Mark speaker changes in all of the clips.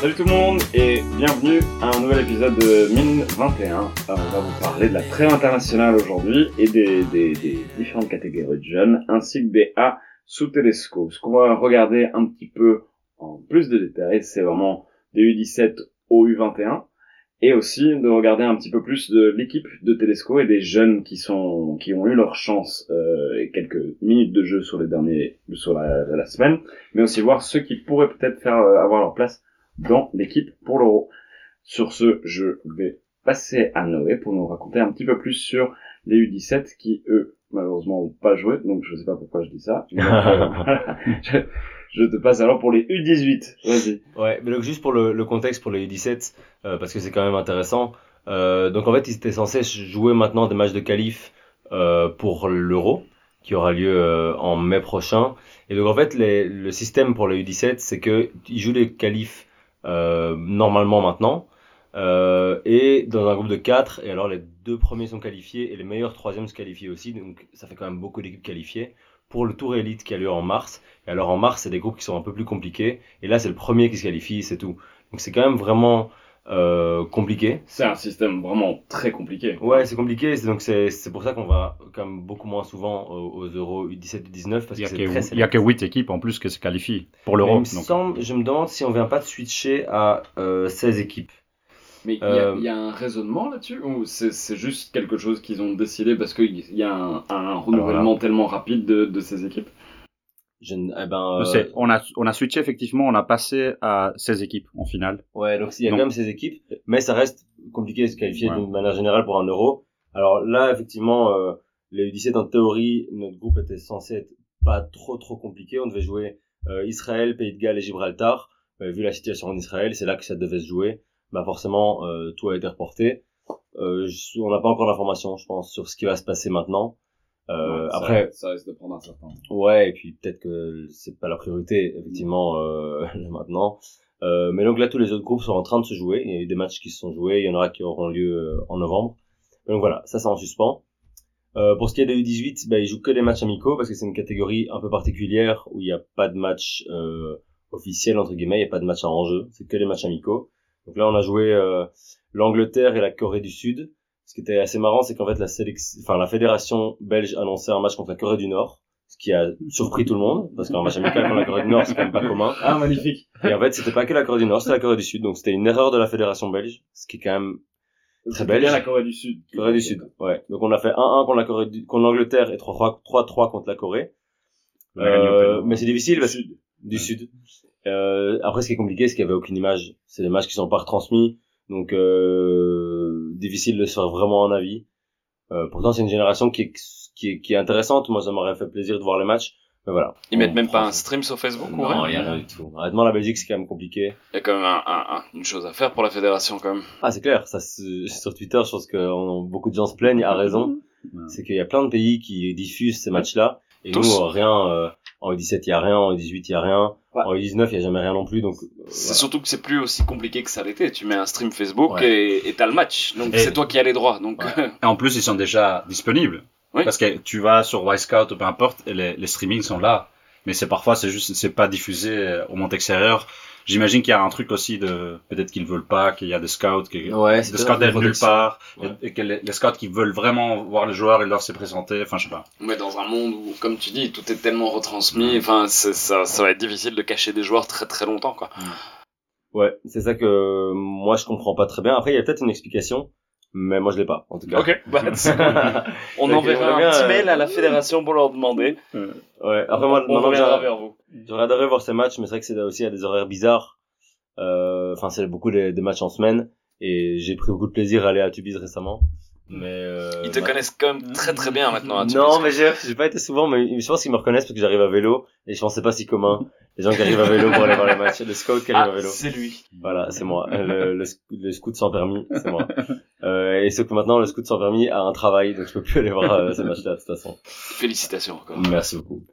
Speaker 1: Salut tout le monde et bienvenue à un nouvel épisode de Mine 21. Euh, on va vous parler de la trêve internationale aujourd'hui et des, des, des différentes catégories de jeunes ainsi que des A sous télescope. Ce qu'on va regarder un petit peu en plus de détails, c'est vraiment des U17 au U21 et aussi de regarder un petit peu plus de l'équipe de Telesco et des jeunes qui sont qui ont eu leur chance euh, et quelques minutes de jeu sur les derniers sur la, la semaine, mais aussi voir ceux qui pourraient peut-être faire euh, avoir leur place dans l'équipe pour l'Euro. Sur ce, je vais passer à Noé pour nous raconter un petit peu plus sur les U17 qui eux malheureusement n'ont pas joué, donc je sais pas pourquoi je dis ça. Mais, euh, voilà. je, je te passe alors pour les U18. Vas-y.
Speaker 2: Ouais, mais donc juste pour le, le contexte pour les U17, euh, parce que c'est quand même intéressant. Euh, donc en fait, ils étaient censés jouer maintenant des matchs de qualif pour l'Euro, qui aura lieu en mai prochain. Et donc en fait, les, le système pour les U17, c'est que ils jouent les qualifs normalement maintenant. Euh, et dans un groupe de 4, et alors les deux premiers sont qualifiés et les meilleurs troisièmes se qualifient aussi, donc ça fait quand même beaucoup d'équipes qualifiées pour le Tour Elite qui a lieu en mars. Et alors en mars, c'est des groupes qui sont un peu plus compliqués. Et là, c'est le premier qui se qualifie, c'est tout. Donc c'est quand même vraiment euh, compliqué.
Speaker 1: C'est un système vraiment très compliqué.
Speaker 2: Ouais, c'est compliqué. c'est- Donc c'est c'est pour ça qu'on va quand même beaucoup moins souvent aux, aux Euro U17 U19 parce
Speaker 3: Il y a
Speaker 2: que c'est
Speaker 3: que,
Speaker 2: très
Speaker 3: il y a que 8 équipes en plus que se qualifient pour
Speaker 2: semble, je me demande si on vient pas de switcher à euh, 16 équipes.
Speaker 1: Mais il y, a-
Speaker 2: Euh,
Speaker 1: il y a un raisonnement là-dessus ou c'est c'est juste quelque chose qu'ils ont décidé parce qu'il y a un, un renouvellement tellement rapide de, de ces équipes?
Speaker 2: Je, eh ben, euh,
Speaker 3: On, a, on a switché effectivement, on a passé à 16 équipes en finale.
Speaker 2: Ouais, donc il y a
Speaker 3: Donc-
Speaker 2: quand même ces équipes, mais ça reste compliqué de se qualifier
Speaker 3: Ouais.
Speaker 2: d'une manière générale pour un euro. Alors là, effectivement, euh, les U17 en théorie, notre groupe était censé être pas trop trop compliqué. On devait jouer euh, Israël, Pays de Galles et Gibraltar. Euh, vu la situation en Israël, c'est là que ça devait se jouer. Bah forcément, euh, tout a été reporté. Euh, je- on n'a pas encore d'informations, je pense, sur ce qui va se passer maintenant. Euh,
Speaker 1: Ouais, ça-
Speaker 2: après,
Speaker 1: ça risque de prendre un certain temps.
Speaker 2: Ouais, et puis peut-être que c'est pas la priorité, effectivement, euh, maintenant. Euh, mais donc là, tous les autres groupes sont en train de se jouer. Il y a eu des matchs qui se sont joués. Il y en aura qui auront lieu euh, en novembre. Donc voilà, ça, c'est en suspens. Euh, pour ce qui est des U18, bah, ils jouent que des matchs amicaux parce que c'est une catégorie un peu particulière où il n'y a pas de match euh, officiel, entre guillemets. Il n'y a pas de match à enjeu. C'est que des matchs amicaux. Donc là, on a joué euh, l'Angleterre et la Corée du Sud. Ce qui était assez marrant, c'est qu'en fait, la, sélection, enfin, la fédération belge annonçait un match contre la Corée du Nord ce qui a surpris tout le monde, parce qu'un match amical contre la Corée du Nord, c'est quand même pas commun.
Speaker 1: Ah, magnifique
Speaker 2: Et en fait, c'était pas que la Corée du Nord, c'était la Corée du Sud, donc c'était une erreur de la fédération belge, ce qui est quand même Très belge.
Speaker 1: bien la Corée du Sud.
Speaker 2: Corée du Sud. Ouais. Donc on a fait 1-1 contre la Corée du... contre l'Angleterre et 3-3 3-3 contre la Corée. Euh, mais c'est difficile parce
Speaker 1: Sud.
Speaker 2: du
Speaker 3: Ouais.
Speaker 2: Sud. Euh, après, ce qui est compliqué, c'est qu'il y avait aucune image. C'est des matchs qui sont pas retransmis, donc euh, difficile de se faire vraiment un avis. Euh, pourtant, c'est une génération qui est, qui est qui est intéressante. Moi, ça m'aurait fait plaisir de voir les matchs. Mais voilà.
Speaker 4: Ils
Speaker 2: On
Speaker 4: mettent même pas un stream sur Facebook ou
Speaker 2: Non,
Speaker 4: rien
Speaker 2: a rien du tout. Honnêtement, la Belgique, c'est quand même compliqué.
Speaker 4: Il y a quand même un- un- un- une chose à faire pour la fédération quand même.
Speaker 2: Ah, c'est clair. Ça, sur Twitter, je pense que on- beaucoup de gens se plaignent, à raison.
Speaker 3: Ouais.
Speaker 2: C'est qu'il y a plein de pays qui diffusent ces matchs-là. Et
Speaker 4: Tous.
Speaker 2: nous, rien, euh, en U17, il y a rien, en U18, il y a rien.
Speaker 1: Ouais.
Speaker 2: En U19, il y a jamais rien non plus, donc, euh,
Speaker 4: C'est
Speaker 2: voilà.
Speaker 4: surtout que c'est plus aussi compliqué que ça l'était. Tu mets un stream Facebook
Speaker 3: Ouais.
Speaker 4: et et t'as le match. Donc
Speaker 3: Et-
Speaker 4: c'est toi qui as les droits. Donc
Speaker 3: Ouais. Et en plus, ils sont déjà disponibles.
Speaker 4: Oui.
Speaker 3: Parce que tu vas sur Wisecout ou peu importe, et les, les streamings sont là. Mais c'est parfois, c'est juste, c'est pas diffusé euh, au monde extérieur. J'imagine qu'il y a un truc aussi de, peut-être qu'ils veulent pas, qu'il y a des scouts, que,
Speaker 2: Ouais, c'est
Speaker 3: des scouts d'être nulle part,
Speaker 2: Ouais.
Speaker 3: et, et que les, les scouts qui veulent vraiment voir les joueurs, ils doivent se présenter, enfin, je sais pas.
Speaker 4: mais dans un monde où, comme tu dis, tout est tellement retransmis. Enfin, ça, ça va être difficile de cacher des joueurs très très longtemps quoi.
Speaker 2: Ouais, c'est ça que moi je comprends pas très bien. Après, il y a peut-être une explication, mais moi je l'ai pas, en tout cas.
Speaker 4: Ok. Bah, on enverra
Speaker 2: bien,
Speaker 4: un petit
Speaker 2: euh,
Speaker 4: mail à la fédération pour leur demander.
Speaker 2: Ouais, après moi,
Speaker 4: on reviendra vers vous.
Speaker 2: J'aurais adoré voir ces matchs, mais c'est vrai que c'est aussi à des horaires bizarres. Euh, Enfin, c'est beaucoup des, des matchs en semaine, et j'ai pris beaucoup de plaisir à aller à Tubize récemment. Mais euh,
Speaker 4: Ils te connaissent quand même très très bien maintenant. hein, tu
Speaker 2: Non, mais j'ai j'ai pas été souvent, mais je pense qu'ils me reconnaissent parce que j'arrive à vélo, et je pense que c'est pas si commun. Les gens qui arrivent à vélo pour aller voir les matchs, le scout qui arrive
Speaker 4: Ah,
Speaker 2: à vélo.
Speaker 4: c'est lui.
Speaker 2: Voilà, c'est moi. Le, le, sc- le scout sans permis, c'est moi. Euh, et sauf que maintenant, le scout sans permis a un travail, donc je peux plus aller voir euh, ces matchs-là de toute façon.
Speaker 4: Félicitations encore.
Speaker 2: Merci beaucoup.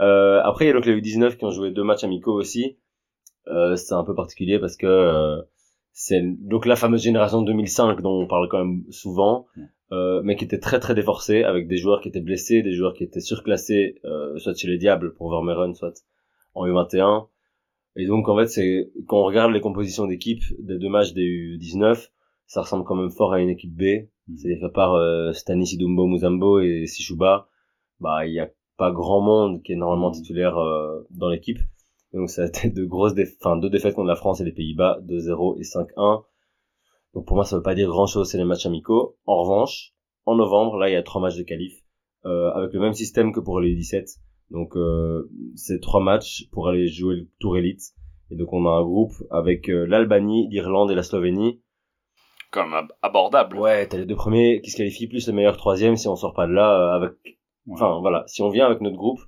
Speaker 2: Euh, après, il y a donc les U19 qui ont joué deux matchs amicaux aussi. Euh, c'est un peu particulier parce que euh, c'est donc la fameuse génération de 2005 dont on parle quand même souvent, euh, mais qui était très très déforcée avec des joueurs qui étaient blessés, des joueurs qui étaient surclassés, euh, soit chez les Diables pour Vermeeren, soit en U21. Et donc en fait, c'est quand on regarde les compositions d'équipe des deux matchs des U19, ça ressemble quand même fort à une équipe B.
Speaker 3: Mhm.
Speaker 2: C'est fait par euh, Stanis Idumbo Muzambo et Sishuba. Bah, il y a pas grand monde qui est normalement
Speaker 3: Mhm.
Speaker 2: titulaire euh, dans l'équipe. Donc ça a été de grosses défaites, enfin deux défaites contre la France et les Pays-Bas, 2-0 et 5-1. Donc pour moi, ça veut pas dire grand-chose, c'est les matchs amicaux. En revanche, en novembre, là, il y a trois matchs de qualif euh, avec le même système que pour les 17. Donc euh, c'est trois matchs pour aller jouer le Tour Elite. Et donc on a un groupe avec euh, l'Albanie, l'Irlande et la Slovénie.
Speaker 4: Comme ab- abordable.
Speaker 2: Ouais, t'as les deux premiers qui se qualifient plus le meilleur troisième si on sort pas de là euh, avec. Enfin voilà, si on vient avec notre groupe,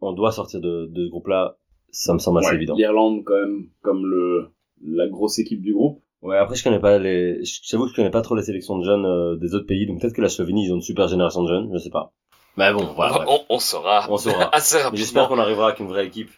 Speaker 2: on doit sortir de, de ce groupe-là. Ça me semble assez
Speaker 1: Ouais,
Speaker 2: évident.
Speaker 1: L'Irlande quand même comme le la grosse équipe du groupe.
Speaker 2: Ouais, après je connais pas les, j'avoue que je connais pas trop les sélections de jeunes euh, des autres pays, donc peut-être que la Slovénie ils ont une super génération de jeunes, je sais pas. Mais bon, voilà.
Speaker 4: on, on saura
Speaker 2: On saura.
Speaker 4: assez
Speaker 2: J'espère qu'on arrivera avec une vraie équipe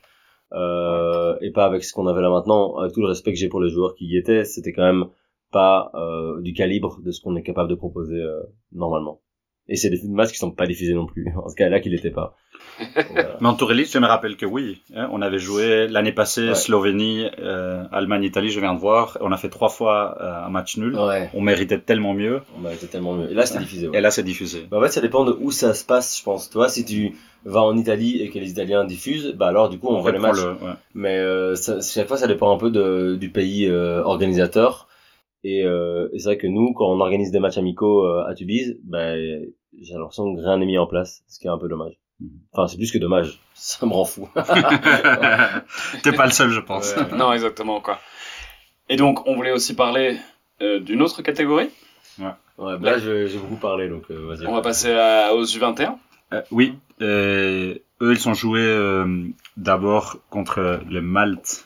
Speaker 2: euh, et pas avec ce qu'on avait là maintenant. Avec tout le respect que j'ai pour les joueurs qui y étaient, c'était quand même pas euh, du calibre de ce qu'on est capable de proposer euh, normalement. Et c'est des matchs qui sont pas diffusés non plus. En ce cas-là, qu'il l'était pas. Voilà.
Speaker 3: Mais en Tour Elite, je me rappelle que oui. hein, on avait joué l'année passée
Speaker 2: Ouais.
Speaker 3: Slovénie, euh, Allemagne, Italie, je viens de voir. On a fait trois fois euh, un match nul.
Speaker 2: Ouais.
Speaker 3: On méritait tellement mieux.
Speaker 2: On été tellement mieux. Et là, c'était diffusé. ouais.
Speaker 3: Et là, c'est diffusé.
Speaker 2: Bah, en fait, ça dépend de où ça se passe, je pense. Tu vois, si tu vas en Italie et que les Italiens diffusent, bah alors du coup, on, voit les
Speaker 3: reprend
Speaker 2: matchs.
Speaker 3: le- ouais.
Speaker 2: Mais euh, ça, chaque fois, ça dépend un peu de, du pays euh, organisateur. Et, euh, et c'est vrai que nous, quand on organise des matchs amicaux euh, à Tubize, ben j'ai l'impression que rien n'est mis en place, ce qui est un peu dommage.
Speaker 3: Mhm.
Speaker 2: Enfin, c'est plus que dommage. Ça me rend fou.
Speaker 3: T'es pas le seul, je pense.
Speaker 2: Ouais.
Speaker 4: Non, exactement, quoi. Et donc, on voulait aussi parler euh, d'une autre catégorie?
Speaker 2: Ouais, bah là, je- j'ai beaucoup parlé, donc euh, vas-y.
Speaker 4: On va passer à- aux U21.
Speaker 3: Euh, oui, euh, eux, ils sont joués euh, d'abord contre le Malte.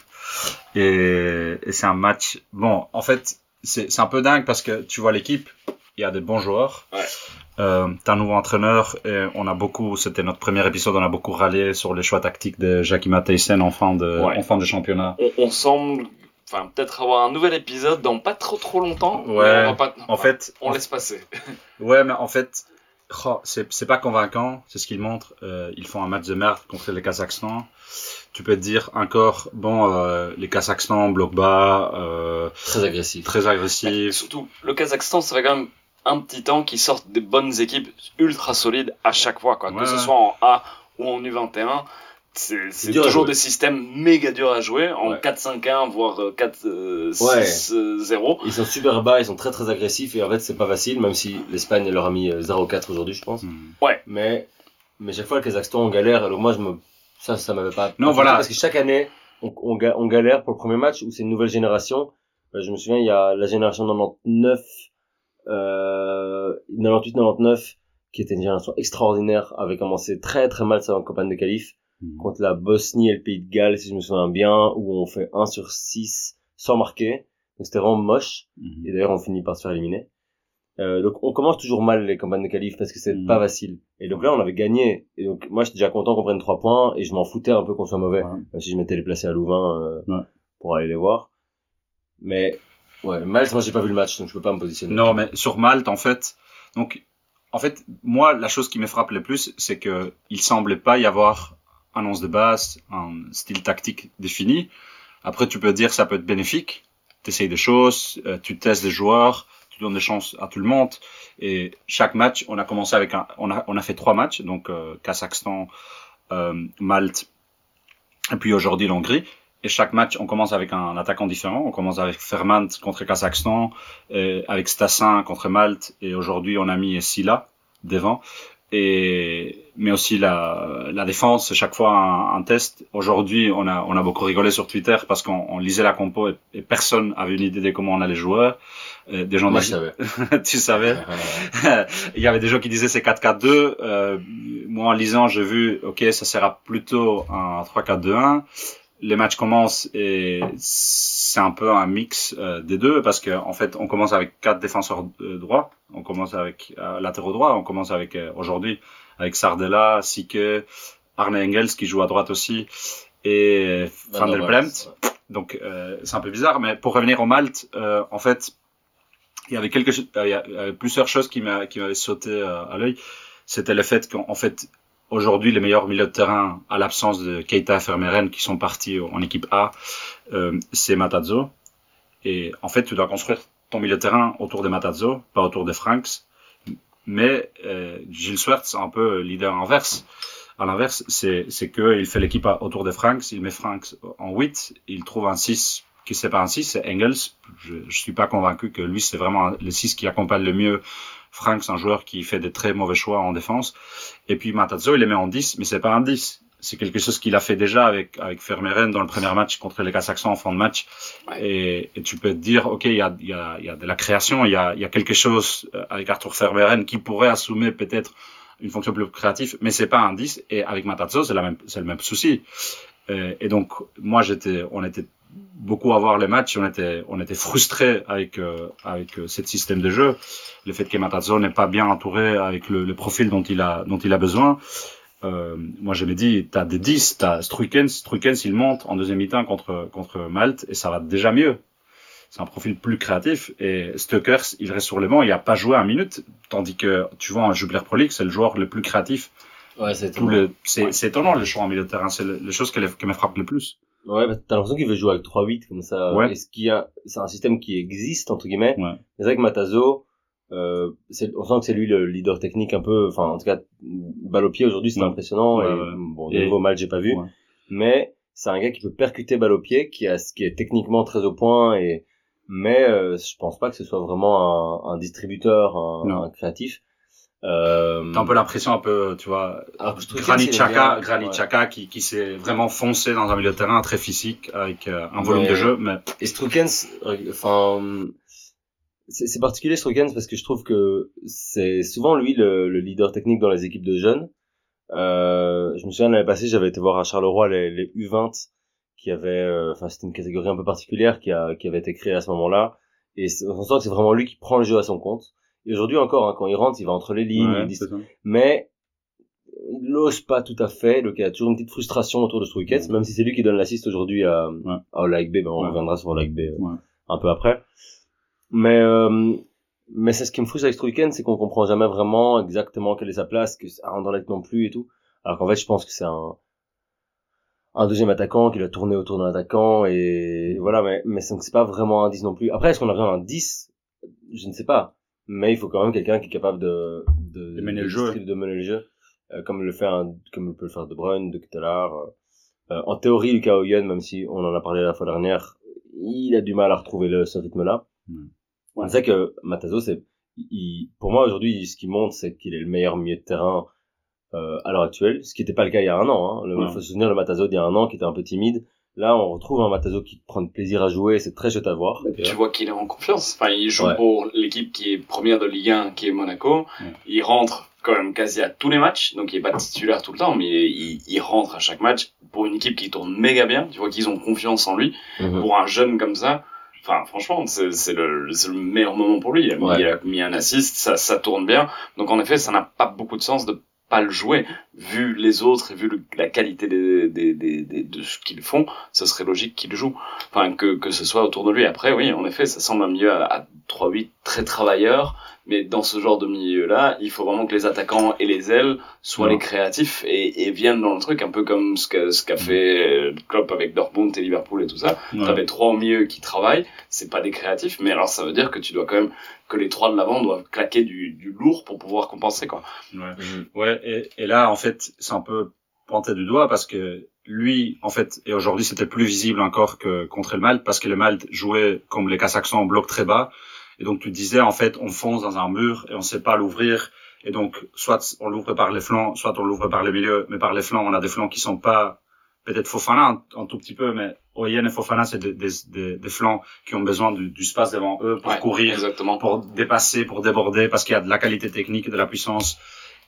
Speaker 3: Et, et c'est un match... Bon, en fait, c'est un peu dingue parce que tu vois l'équipe, il y a des bons joueurs.
Speaker 4: Ouais.
Speaker 3: Euh, T'as un nouveau entraîneur et on a beaucoup, c'était notre premier épisode, on a beaucoup râlé sur les choix tactiques de Jackie Matthijssen en fin de,
Speaker 4: Ouais.
Speaker 3: en fin de championnat.
Speaker 4: On, on semble, enfin, peut-être avoir un nouvel épisode dans pas trop trop longtemps. mais
Speaker 3: Ouais,
Speaker 4: on va pas-
Speaker 3: En fait,
Speaker 4: on laisse passer.
Speaker 3: Ouais, mais en fait, oh, c'est pas convaincant, c'est ce qu'ils montrent. Euh, ils font un match de merde contre les Kazakhstan. Tu peux te dire encore, bon, euh, les Kazakhstan bloquent bas, euh,
Speaker 2: Très agressif.
Speaker 3: très
Speaker 4: Mais
Speaker 3: agressifs.
Speaker 4: surtout, le Kazakhstan, ça fait quand même un petit temps qu'ils sortent des bonnes équipes ultra solides à chaque fois, quoi.
Speaker 3: Ouais,
Speaker 4: que ce soit en A ou en U21. C'est toujours des systèmes méga durs à jouer, en
Speaker 2: Ouais.
Speaker 4: 4-5-1, voire euh, 4-6-0.
Speaker 2: Ouais. Ils sont super bas, ils sont très très agressifs et en fait c'est pas facile, même si l'Espagne leur a mis euh, 0-4 aujourd'hui, je pense.
Speaker 3: Hmm.
Speaker 2: Mais mais chaque fois le Kazakhstan on galère, alors moi je me ça ça m'avait pas.
Speaker 3: Non, voilà.
Speaker 2: Parce que chaque année on, on, ga- on galère pour le premier match où c'est une nouvelle génération. Euh, je me souviens il y a la génération 99, euh, 98-99 qui était une génération extraordinaire, avait commencé très très mal sa campagne de qualif
Speaker 3: Hmm.
Speaker 2: contre la Bosnie et le Pays de Galles si je me souviens bien où on fait 1 sur 6 sans marquer. Donc c'était vraiment moche.
Speaker 3: Mhm.
Speaker 2: Et d'ailleurs, on finit par se faire éliminer. Euh, donc, on commence toujours mal les campagnes de qualif parce que c'est
Speaker 3: Mhm.
Speaker 2: pas facile. Et donc là, on avait gagné. Et donc, moi, j'étais déjà content qu'on prenne trois points et je m'en foutais un peu qu'on soit mauvais.
Speaker 3: Ouais.
Speaker 2: Même si je m'étais déplacé à Louvain euh,
Speaker 3: Ouais.
Speaker 2: pour aller les voir. Mais, ouais, Malte, moi, j'ai pas vu le match, donc je peux pas me positionner.
Speaker 3: Non, mais sur Malte, en fait, donc, en fait, moi, la chose qui me frappe le plus, c'est que il semblait pas y avoir un onze de base, un style tactique défini. Après, tu peux dire ça peut être bénéfique. Tu essayes des choses, euh, tu testes des joueurs, tu donnes des chances à tout le monde. Et chaque match, on a commencé avec un, on a, on a fait trois matchs, donc euh, Kazakhstan, euh, Malte, et puis aujourd'hui l'Hongrie. Et chaque match, on commence avec un attaquant différent. On commence avec Fermant contre Kazakhstan, et avec Stassin contre Malte, et aujourd'hui on a mis Silla devant. Et mais aussi la, la défense, c'est chaque fois un, un test. Aujourd'hui, on a on a beaucoup rigolé sur Twitter parce qu'on on lisait la compo et, et personne avait une idée de comment on allait jouer. Euh, des gens
Speaker 2: Moi, je
Speaker 3: disaient-
Speaker 2: savais.
Speaker 3: tu savais. Il y avait des gens qui disaient c'est 4-4-2. Euh, moi, en lisant, j'ai vu, ok, ça sera plutôt un 3-4-2-1. Les matchs commencent et c'est un peu un mix euh, des deux parce que en fait, on commence avec quatre défenseurs euh, droits. On commence avec euh, latéraux droits. On commence avec euh, aujourd'hui avec Sardella, Sike, Arne Engels qui joue à droite aussi et Van der Bremt. Donc euh, c'est un peu bizarre, mais pour revenir au Malte, euh, en fait, il y avait quelque, chose- euh, il y avait plusieurs choses qui m'a- qui m'avaient sauté à l'œil. C'était le fait qu'en en fait, aujourd'hui les meilleurs milieux de terrain à l'absence de Keita et Vermeeren qui sont partis en équipe A, c'est Matazzo. Et en fait, tu dois construire ton milieu de terrain autour de Matazzo, pas autour de Franks. Mais euh, Gilles c'est un peu leader inverse. À l'inverse, c'est c'est que il fait l'équipe autour de Franks, il met Franks en 8, il trouve un 6 qui c'est pas un 6, c'est Engels. Je, je suis pas convaincu que lui c'est vraiment le 6 qui accompagne le mieux Franks, un joueur qui fait des très mauvais choix en défense. Et puis Matazzo, il les met en 10, mais c'est pas un 10. C'est quelque chose qu'il a fait déjà avec avec Vermeeren dans le premier match contre les Kazakhstans en fin de match.
Speaker 4: Ouais.
Speaker 3: Et, et tu peux te dire, ok, il y a, il y, a, il y a de la création, il y a, il y a quelque chose euh, avec Arthur Vermeeren qui pourrait assumer peut-être une fonction plus créative, mais c'est pas un 10. Et avec Matazzo, c'est la même, c'est le même souci. Euh, et donc, moi, j'étais, on était beaucoup à voir les matchs, on était, on était frustrés avec, euh, avec euh, ce système de jeu. Le fait que Matazzo n'est pas bien entouré avec le, le profil dont il a, dont il a besoin. Euh, moi, je me dis, t'as des 10, t'as Struikens, Struikens, il monte en deuxième mi-temps contre, contre Malte et ça va déjà mieux. C'est un profil plus créatif et Stukers, il reste sur le banc, il a pas joué un minute, tandis que tu vois, en Jubiler Pro League, c'est le joueur le plus créatif.
Speaker 2: Ouais, c'est
Speaker 3: Tout le, c'est, c'est étonnant le choix en milieu de terrain, c'est les choses qui, qui me frappent le plus.
Speaker 2: Ouais, bah, t'as l'impression qu'il veut jouer avec 3-8 comme ça.
Speaker 3: Ouais.
Speaker 2: Est-ce qu'il y a, c'est un système qui existe, entre guillemets.
Speaker 3: Ouais.
Speaker 2: C'est vrai que Matazo, euh, on sent que c'est lui le leader technique un peu, enfin, en tout cas, balle au pied aujourd'hui, c'est
Speaker 3: Ouais.
Speaker 2: impressionnant.
Speaker 3: Ouais,
Speaker 2: et,
Speaker 3: ouais.
Speaker 2: bon,
Speaker 3: Et-
Speaker 2: de nouveau match, j'ai pas vu. Mais, c'est un gars qui peut percuter balle au pied, qui a, qui est techniquement très au point et, mais, euh, je pense pas que ce soit vraiment un, un distributeur, un, un créatif. Euh,
Speaker 3: T'as un peu l'impression un peu, tu vois,
Speaker 2: alors que
Speaker 3: Granit. Xhaka qui, qui s'est vraiment foncé dans un milieu de terrain très physique avec euh, un volume de jeu, mais
Speaker 2: Et Strukens, enfin, c'est c'est particulier Strukens parce que je trouve que c'est souvent lui le, le leader technique dans les équipes de jeunes. Euh, je me souviens l'année passée, j'avais été voir à Charleroi les, les U20 qui avaient, euh, enfin c'était une catégorie un peu particulière qui a qui avait été créée à ce moment-là. Et on sent que c'est vraiment lui qui prend le jeu à son compte. Et aujourd'hui encore, hein, quand il rentre, il va entre les lignes,
Speaker 3: Ouais,
Speaker 2: il dit- mais il n'ose pas tout à fait. Donc il y a toujours une petite frustration autour de Struikens, même si c'est lui qui donne l'assist aujourd'hui à,
Speaker 3: Ouais.
Speaker 2: à Olaïk B. Ben, on reviendra sur Olaïk B euh, un peu après. Mais euh, mais c'est ce qui me frustre avec Struikens, c'est qu'on comprend jamais vraiment exactement quelle est sa place, que un Anderlecht non plus et tout. Alors qu'en fait, je pense que c'est un un deuxième attaquant qui a tourné autour d'un attaquant et voilà mais mais c'est pas vraiment un 10 non plus après est-ce qu'on a besoin d'un 10 je ne sais pas mais il faut quand même quelqu'un qui est capable de de,
Speaker 3: De mener le jeu.
Speaker 2: de mener le jeu euh, comme le fait un, comme peut le faire De Bruyne de Ketelaar euh, en théorie Lucas Hoyen même si on en a parlé la fois dernière il a du mal à retrouver le, ce rythme là
Speaker 3: Mm.
Speaker 2: on sait que Matazo c'est il, pour moi aujourd'hui ce qui montre c'est qu'il est le meilleur milieu de terrain euh, à l'heure actuelle, ce qui n'était pas le cas il y a un an. Hein. Le,
Speaker 3: Ouais.
Speaker 2: faut se souvenir le Matazo d'il y a un an qui était un peu timide. Là, on retrouve un Matazo qui prend plaisir à jouer, c'est très chouette à voir.
Speaker 4: Tu vois qu'il est en confiance. Enfin, il joue
Speaker 2: Ouais.
Speaker 4: pour l'équipe qui est première de Ligue 1, qui est Monaco.
Speaker 3: Ouais.
Speaker 4: Il rentre quand même quasi à tous les matchs, donc il est pas titulaire tout le temps, mais il, il rentre à chaque match pour une équipe qui tourne méga bien. Tu vois qu'ils ont confiance en lui.
Speaker 2: Mhm.
Speaker 4: Pour un jeune comme ça, enfin, franchement, c'est c'est le, c'est le meilleur moment pour lui. Il a, mis,
Speaker 2: Ouais.
Speaker 4: il a mis un assist, ça, ça tourne bien. Donc en effet, ça n'a pas beaucoup de sens de pas le jouer. Vu les autres et vu le- la qualité des, des, des, des- de ce qu'ils font, ce serait logique qu'il joue. Enfin, que, que ce soit autour de lui. Après, oui, en effet, ça semble un milieu à, à 3-8 très travailleur. Mais dans ce genre de milieu-là, il faut vraiment que les attaquants et les ailes soient
Speaker 3: Ouais.
Speaker 4: les créatifs et, et viennent dans le truc, un peu comme ce qu'a ce qu'a fait Klopp avec Dortmund et Liverpool et tout ça.
Speaker 3: Ouais.
Speaker 4: T'avais trois au milieu qui travaillent, c'est pas des créatifs, mais alors ça veut dire que tu dois quand même que les trois de l'avant doivent claquer du, du lourd pour pouvoir compenser quoi.
Speaker 3: Ouais. Ouais, et, et là, en fait, c'est un peu pointé du doigt parce que lui, en fait, et aujourd'hui, c'était plus visible encore que contre le Malte parce que le Malte jouait comme les Kazakhstans en bloc très bas. Et donc, tu disais, en fait, on fonce dans un mur et on sait pas l'ouvrir. Et donc, soit on l'ouvre par les flancs, soit on l'ouvre par le milieu. Mais par les flancs, on a des flancs qui sont pas, peut-être Fofana un, un tout petit peu, mais Oyen et Fofana, c'est des, des, des, des flancs qui ont besoin du, du space devant eux pour
Speaker 4: Ouais,
Speaker 3: courir
Speaker 4: Exactement.
Speaker 3: pour dépasser, pour déborder, parce qu'il y a de la qualité technique, de la puissance,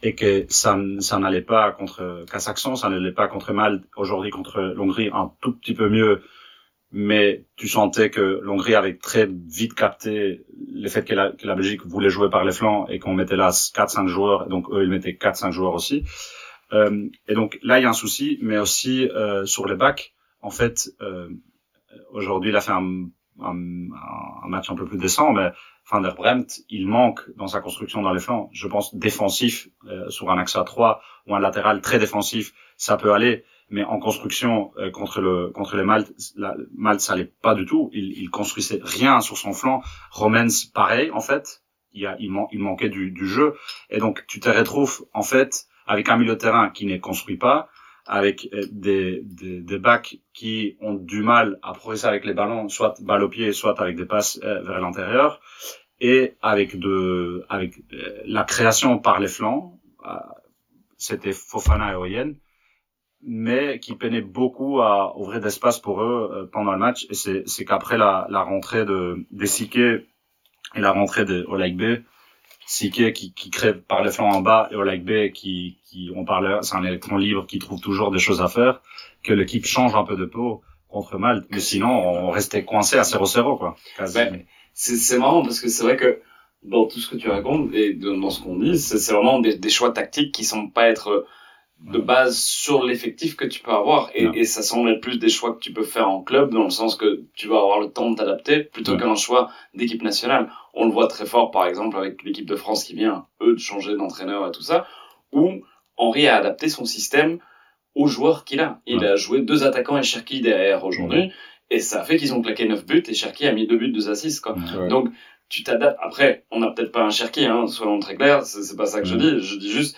Speaker 3: et que ça, ça n'allait pas contre Kazakhstan, ça n'allait pas contre Malte, aujourd'hui contre l'Hongrie un tout petit peu mieux, mais tu sentais que l'Hongrie avait très vite capté le fait que la, que la Belgique voulait jouer par les flancs et qu'on mettait là 4-5 joueurs, donc eux ils mettaient 4-5 joueurs aussi. Euh, et donc là il y a un souci, mais aussi euh, sur les backs, en fait, euh, aujourd'hui il a fait un un, un match un peu plus décent, mais Van der Bremt, il manque dans sa construction dans les flancs. Je pense défensif euh, sur un axe à 3 ou un latéral très défensif, ça peut aller, mais en construction euh, contre le contre les Malte, la, Malte ça allait pas du tout. Il, il construisait rien sur son flanc. Romans pareil en fait. Il, a, il, manquait du, du jeu et donc tu te retrouves en fait avec un milieu de terrain qui ne construit pas, avec euh, des, des, des backs qui ont du mal à progresser avec les ballons, soit balle au pied, soit avec des passes euh, vers l'intérieur, et avec de, avec euh, la création par les flancs, c'était Fofana et Oyen, mais qui peinait beaucoup à ouvrir d'espace pour eux pendant le match. Et c'est qu'après la, la rentrée de Desiké et la rentrée de Oleg B, Siké qui, qui par les flancs en bas et Oleg B qui, qui on parle, c'est un électron libre qui trouve toujours des choses à faire, que l'équipe change un peu de peau contre Malte. Mais sinon, on restait coincé à 0-0, quoi.
Speaker 4: Ben, c'est marrant parce que c'est vrai que dans tout ce que tu racontes et dans ce qu'on dit, c'est vraiment des, des, choix tactiques qui semblent pas être de base sur l'effectif que tu peux avoir et, et, ça semble être plus des choix que tu peux faire en club dans le sens que tu vas avoir le temps de t'adapter plutôt qu'un choix d'équipe nationale. On le voit très fort par exemple avec l'équipe de France qui vient eux de changer d'entraîneur et tout ça où Henri a adapté son système aux joueurs qu'il a. Il a joué deux attaquants et Cherki derrière aujourd'hui et ça a fait qu'ils ont claqué neuf buts et Cherki a mis deux buts, deux assists quoi. Donc tu t'adaptes. Après, on n'a peut-être pas un Cherki, hein, soyons très clairs, c'est pas ça que je dis. Je dis juste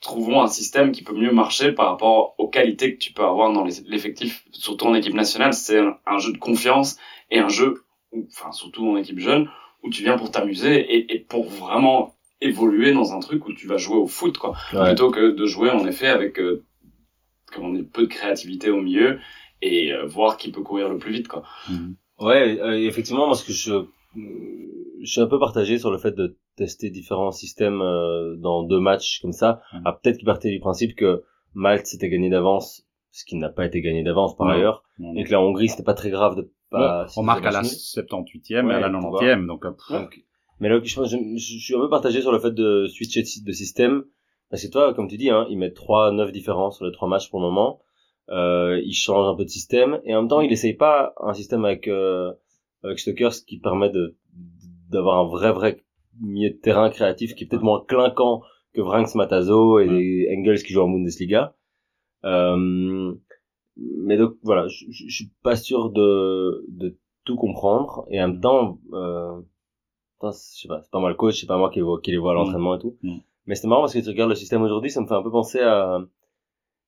Speaker 4: trouvons un système qui peut mieux marcher par rapport aux qualités que tu peux avoir dans l'effectif, surtout en équipe nationale. C'est un, jeu de confiance et un jeu, enfin surtout en équipe jeune, où tu viens pour t'amuser et, et, pour vraiment évoluer dans un truc où tu vas jouer au foot, quoi, plutôt que de jouer en effet avec euh, comme on est peu de créativité au milieu et euh, voir qui peut courir le plus vite, quoi.
Speaker 2: Mhm. Ouais, euh, effectivement, parce que je je suis un peu partagé sur le fait de tester différents systèmes euh, dans deux matchs comme ça. Mmh. Ah, peut-être qu'il partait du principe que Malte s'était gagné d'avance, ce qui n'a pas été gagné d'avance par ailleurs, et que la Hongrie c'était pas très grave de pas.
Speaker 3: on marque à la 78e et à la 90e, donc, euh, donc.
Speaker 2: Mais là, je, je, je, suis un peu partagé sur le fait de switcher de système, parce que toi, comme tu dis, hein, ils mettent trois, neuf différents sur les trois matchs pour le moment. Euh, ils changent un peu de système et en même temps, ils essayent pas un système avec euh, avec Stokers qui permet de d'avoir un vrai vrai milieu de terrain créatif qui est peut-être moins clinquant que Vranks Matazo et Engels qui jouent en Bundesliga. Euh, mais donc voilà, je, suis pas sûr de, de tout comprendre et en même temps, euh, je sais pas, c'est pas moi le coach, c'est pas moi qui, qui les vois à mm. l'entraînement et tout. Mm. Mais c'est marrant parce que tu regardes le système aujourd'hui, ça me fait un peu penser à,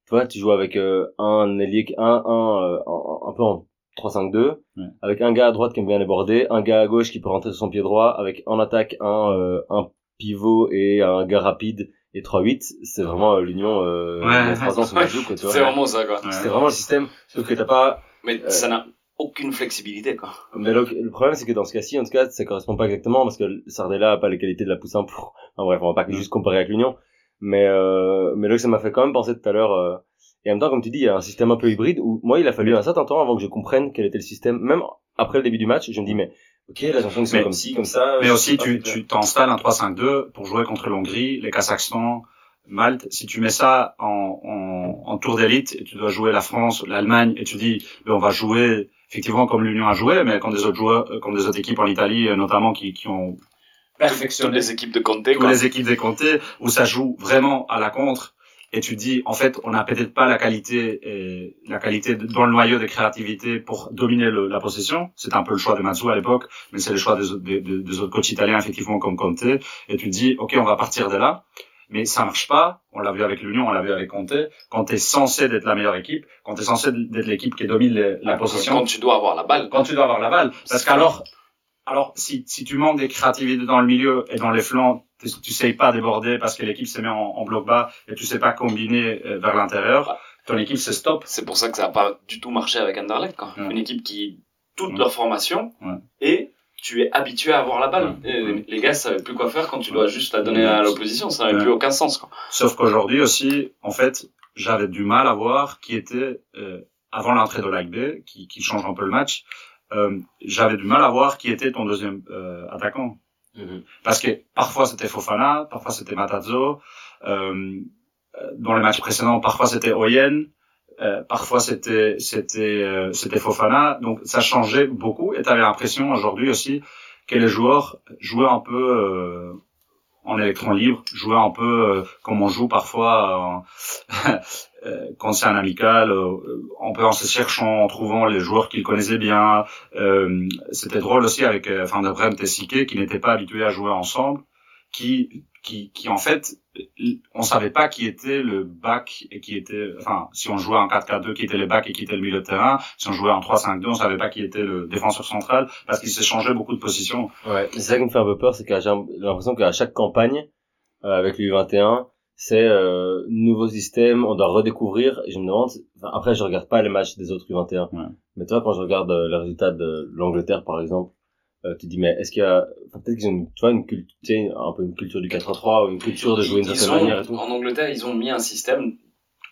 Speaker 2: tu vois, tu joues avec euh, un ailier, un, un, euh, un, un peu en 3-5-2, avec un gars à droite qui aime bien les border, un gars à gauche qui peut rentrer sur son pied droit, avec en attaque un, euh, un pivot et un gars rapide et 3-8, c'est vraiment euh, l'union euh,
Speaker 4: ouais, C'est vraiment ça, quoi.
Speaker 2: C'est vraiment le système, sauf que t'as pas...
Speaker 4: Mais ça n'a aucune flexibilité, quoi.
Speaker 2: Mais donc, le problème, c'est que dans ce cas-ci, en tout cas, ça correspond pas exactement, parce que Sardella a pas les qualités de la poussin pour... Enfin bref, on va pas juste comparer avec l'union. Mais, euh, mais là, ça m'a fait quand même penser tout à l'heure et en même temps, comme tu dis, il y a un système un peu hybride où moi, il a fallu un certain temps avant que je comprenne quel était le système. Même après le début du match, je me dis, mais ok, là, ça fonctionne comme ci, comme ça.
Speaker 3: Mais aussi, tu, tu t'installes un 3-5-2 pour jouer contre l'Hongrie, les Kazakhstan, Malte. Si tu mets ça en, en, en tour d'élite et tu dois jouer la France, l'Allemagne, et tu dis, ben, on va jouer effectivement comme l'Union a joué, mais quand des autres joueurs, euh, comme des autres équipes en Italie, euh, notamment qui, qui ont
Speaker 4: perfectionné les équipes de Conte,
Speaker 3: toutes les équipes de Conte, où ça joue vraiment à la contre et tu dis en fait on n'a peut-être pas la qualité et la qualité dans le noyau de créativité pour dominer le, la possession. C'est un peu le choix de Mazzu à l'époque mais c'est le choix des, des, des, autres coachs italiens effectivement comme Conte. Et tu dis ok on va partir de là mais ça marche pas. On l'a vu avec l'Union on l'a vu avec Conte. Quand tu es censé d'être la meilleure équipe. Quand tu es censé d'être l'équipe qui domine la possession.
Speaker 4: quand tu dois avoir la balle.
Speaker 3: Quand tu dois avoir la balle. Parce qu'alors alors si, si tu manques des créativités dans le milieu et dans les flancs tu sais pas déborder parce que l'équipe se met en, bloc bas et tu sais pas combiner euh, vers l'intérieur, ton équipe se stop.
Speaker 4: C'est pour ça que ça n'a pas du tout marché avec Anderlecht, quoi. Une équipe qui toute leur formation et tu es habitué à avoir la balle. Et les gars savaient plus quoi faire quand tu dois juste la donner à l'opposition, ça n'avait plus aucun sens. Quoi.
Speaker 3: Sauf qu'aujourd'hui aussi, en fait, j'avais du mal à voir qui était euh, avant l'entrée de l'AGB, qui, qui change un peu le match. Euh, j'avais du mal à voir qui était ton deuxième euh, attaquant. Mhm. Parce que parfois c'était Fofana, parfois c'était Matazo. Euh, dans les matchs précédents, parfois c'était Oyen. Euh, parfois c'était c'était euh, c'était Fofana, donc ça changeait beaucoup. Et tu avais l'impression aujourd'hui aussi que les joueurs jouaient un peu euh, en électron libre, jouaient un peu comme on joue parfois quand c'est un amical, un peu en se cherchant, en trouvant les joueurs qu'ils connaissaient bien. c'était drôle aussi avec Van der Bremt qui n'étaient pas habitués à jouer ensemble, qui qui, qui en fait, on savait pas qui était le bac et qui était, enfin, si on jouait en 4-4-2, qui était le bac et qui était le milieu de terrain. Si on jouait en 3-5-2, on savait pas qui était le défenseur central parce qu'il s'échangeait beaucoup de positions.
Speaker 2: Ouais, c'est ça qui me fait un peu peur, c'est que j'ai l'impression qu'à chaque campagne, euh, avec l'U21, c'est euh, nouveau système, on doit redécouvrir. Et je me demande, enfin, après je regarde pas les matchs des autres U21, ouais. mais toi quand je regarde euh, le résultat de l'Angleterre par exemple, euh, tu te dis mais est-ce qu'il y a peut-être qu'ils ont tu vois une culture un peu une culture du 4-3 ou une culture de jouer d'une certaine manière et tout.
Speaker 4: en Angleterre ils ont mis un système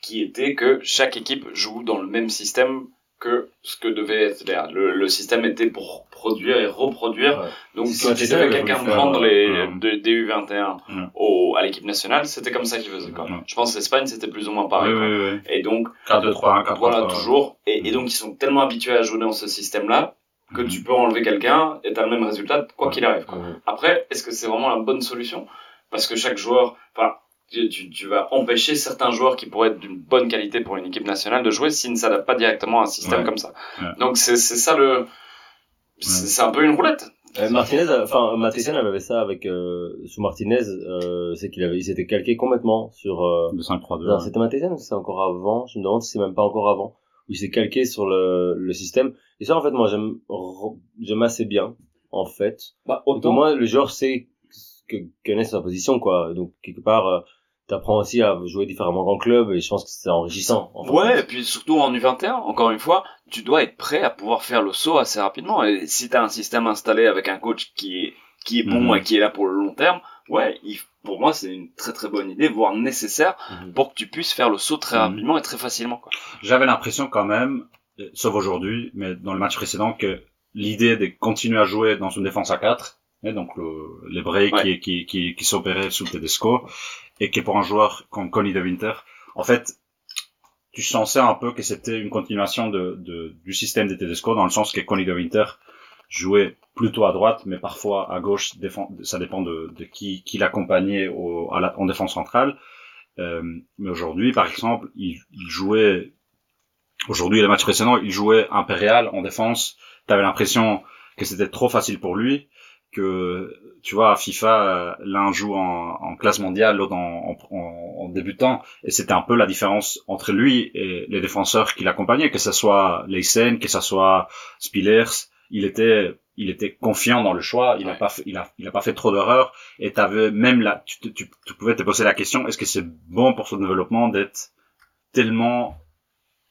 Speaker 4: qui était que chaque équipe joue dans le même système que ce que devait être le, le système était pour produire et reproduire. Donc si tu avais quelqu'un prendre les des U21 au à l'équipe nationale c'était comme ça qu'ils faisaient quoi. Je pense l'Espagne c'était plus ou moins pareil
Speaker 3: oui,
Speaker 4: et donc
Speaker 3: 4-2-3 4
Speaker 4: voilà toujours. Et, et donc ils sont tellement habitués à jouer dans ce système là que tu peux enlever quelqu'un et t'as le même résultat quoi qu'il arrive. Quoi. Après, est-ce que c'est vraiment la bonne solution? Parce que chaque joueur, enfin, tu, tu, tu, vas empêcher certains joueurs qui pourraient être d'une bonne qualité pour une équipe nationale de jouer s'ils ne s'adaptent pas directement à un système comme ça. Donc c'est ça le, c'est un peu une roulette.
Speaker 2: Euh, Martinez, enfin Mathisen avait ça avec euh, sous Martinez, euh, c'est qu'il avait, il s'était calqué complètement sur. Euh,
Speaker 3: le 5-3-2.
Speaker 2: C'était ou c'est encore avant? Je me demande si c'est même pas encore avant où il s'est calqué sur le, le système. Et ça, en fait, moi, j'aime, j'aime assez bien, en fait. Bah, autant. moi, le joueur sait que, connaît sa position, quoi. Donc, quelque part, euh, t'apprends aussi à jouer différemment qu'en club et je pense que c'est enrichissant.
Speaker 4: En ouais, et puis surtout en U21, encore une fois, tu dois être prêt à pouvoir faire le saut assez rapidement. Et si t'as un système installé avec un coach qui est, qui est bon mhm. et qui est là pour le long terme, ouais, il, pour moi, c'est une très très bonne idée, voire nécessaire, mhm. pour que tu puisses faire le saut très mhm. rapidement et très facilement.
Speaker 3: J'avais l'impression quand même, sauf aujourd'hui, mais dans le match précédent, que l'idée de continuer à jouer dans une défense à 4, et donc le, les breaks qui, qui, qui, qui s'opéraient sous Tedesco, et que pour un joueur comme Connie de Winter, en fait, tu sentais un peu que c'était une continuation de, de, du système de Tedesco, dans le sens que Connie de Winter jouait plutôt à droite, mais parfois à gauche, ça dépend de, qui, qui l'accompagnait en défense centrale. Euh, mais aujourd'hui, par exemple, il, il jouait Aujourd'hui, les matchs précédents, il jouait impérial en défense. Tu avais l'impression que c'était trop facile pour lui, que tu vois, à FIFA, l'un joue en, en, classe mondiale, l'autre en, en, en, débutant, et c'était un peu la différence entre lui et les défenseurs qui l'accompagnaient, que ce soit Leisen, que ce soit Spillers, il était il était confiant dans le choix, il n'a pas fait, il a, il a pas fait trop d'erreurs, et t'avais même là, tu, tu, tu pouvais te poser la question, est-ce que c'est bon pour son développement d'être tellement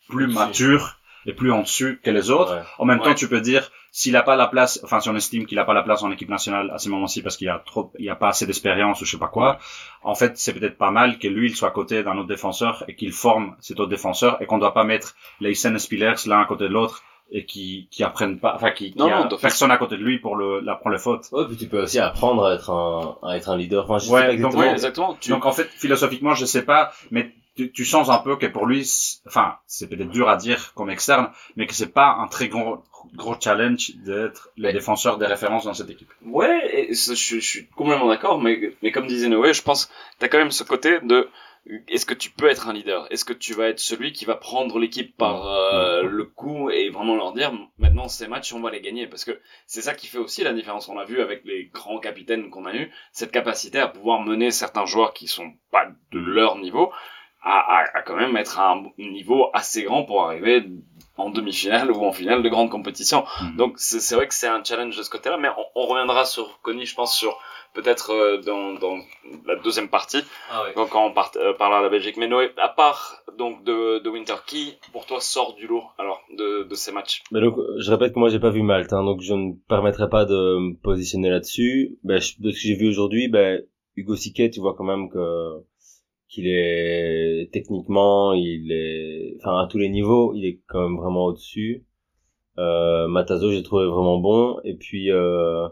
Speaker 3: plus mature et plus en dessus que les autres? En même temps, tu peux dire, s'il n'a pas la place, enfin, si on estime qu'il n'a pas la place en équipe nationale à ce moment-ci parce qu'il y a trop, il a pas assez d'expérience ou je sais pas quoi, en fait, c'est peut-être pas mal que lui, il soit à côté d'un autre défenseur et qu'il forme cet autre défenseur et qu'on doit pas mettre les Spillers l'un à côté de l'autre et qui qui apprennent pas enfin qui, qui a personne à côté de lui pour le la prendre les fautes
Speaker 2: ouais puis tu peux aussi apprendre à être un à être un leader. Enfin
Speaker 3: je ouais, sais pas exactement. Donc, exactement. Donc en fait philosophiquement je sais pas mais tu, tu sens un peu que pour lui, enfin, c'est peut-être dur à dire comme externe, mais que c'est pas un très gros, gros challenge d'être le défenseur des références dans cette équipe.
Speaker 4: Ouais, et je, je, suis complètement d'accord, mais, mais comme disait Noé, je pense, t'as quand même ce côté de, est-ce que tu peux être un leader? Est-ce que tu vas être celui qui va prendre l'équipe par euh, le cou et vraiment leur dire maintenant ces matchs on va les gagner? Parce que c'est ça qui fait aussi la différence. On l'a vu avec les grands capitaines qu'on a eu, cette capacité à pouvoir mener certains joueurs qui sont pas de leur niveau à, à, quand même être à un niveau assez grand pour arriver en demi-finale ou en finale de grande compétition. Mhm. Donc c'est vrai que c'est un challenge de ce côté-là, mais on, on, reviendra sur Connie, je pense, sur peut-être euh, dans, dans la deuxième partie, ah quand on part, euh, parlera de la Belgique. Mais Noé, à part donc de, de Winter, qui pour toi sort du lot alors de, de ces matchs?
Speaker 2: Mais donc, Je répète que moi j'ai pas vu Malte, hein, donc je ne permettrai pas de me positionner là-dessus. Ben, de ce que j'ai vu aujourd'hui, ben, Hugo Siquet, tu vois quand même que qu'il est techniquement, il est, enfin à tous les niveaux, il est quand même vraiment au-dessus. Euh, Matazo, j'ai trouvé vraiment bon. Et puis, euh,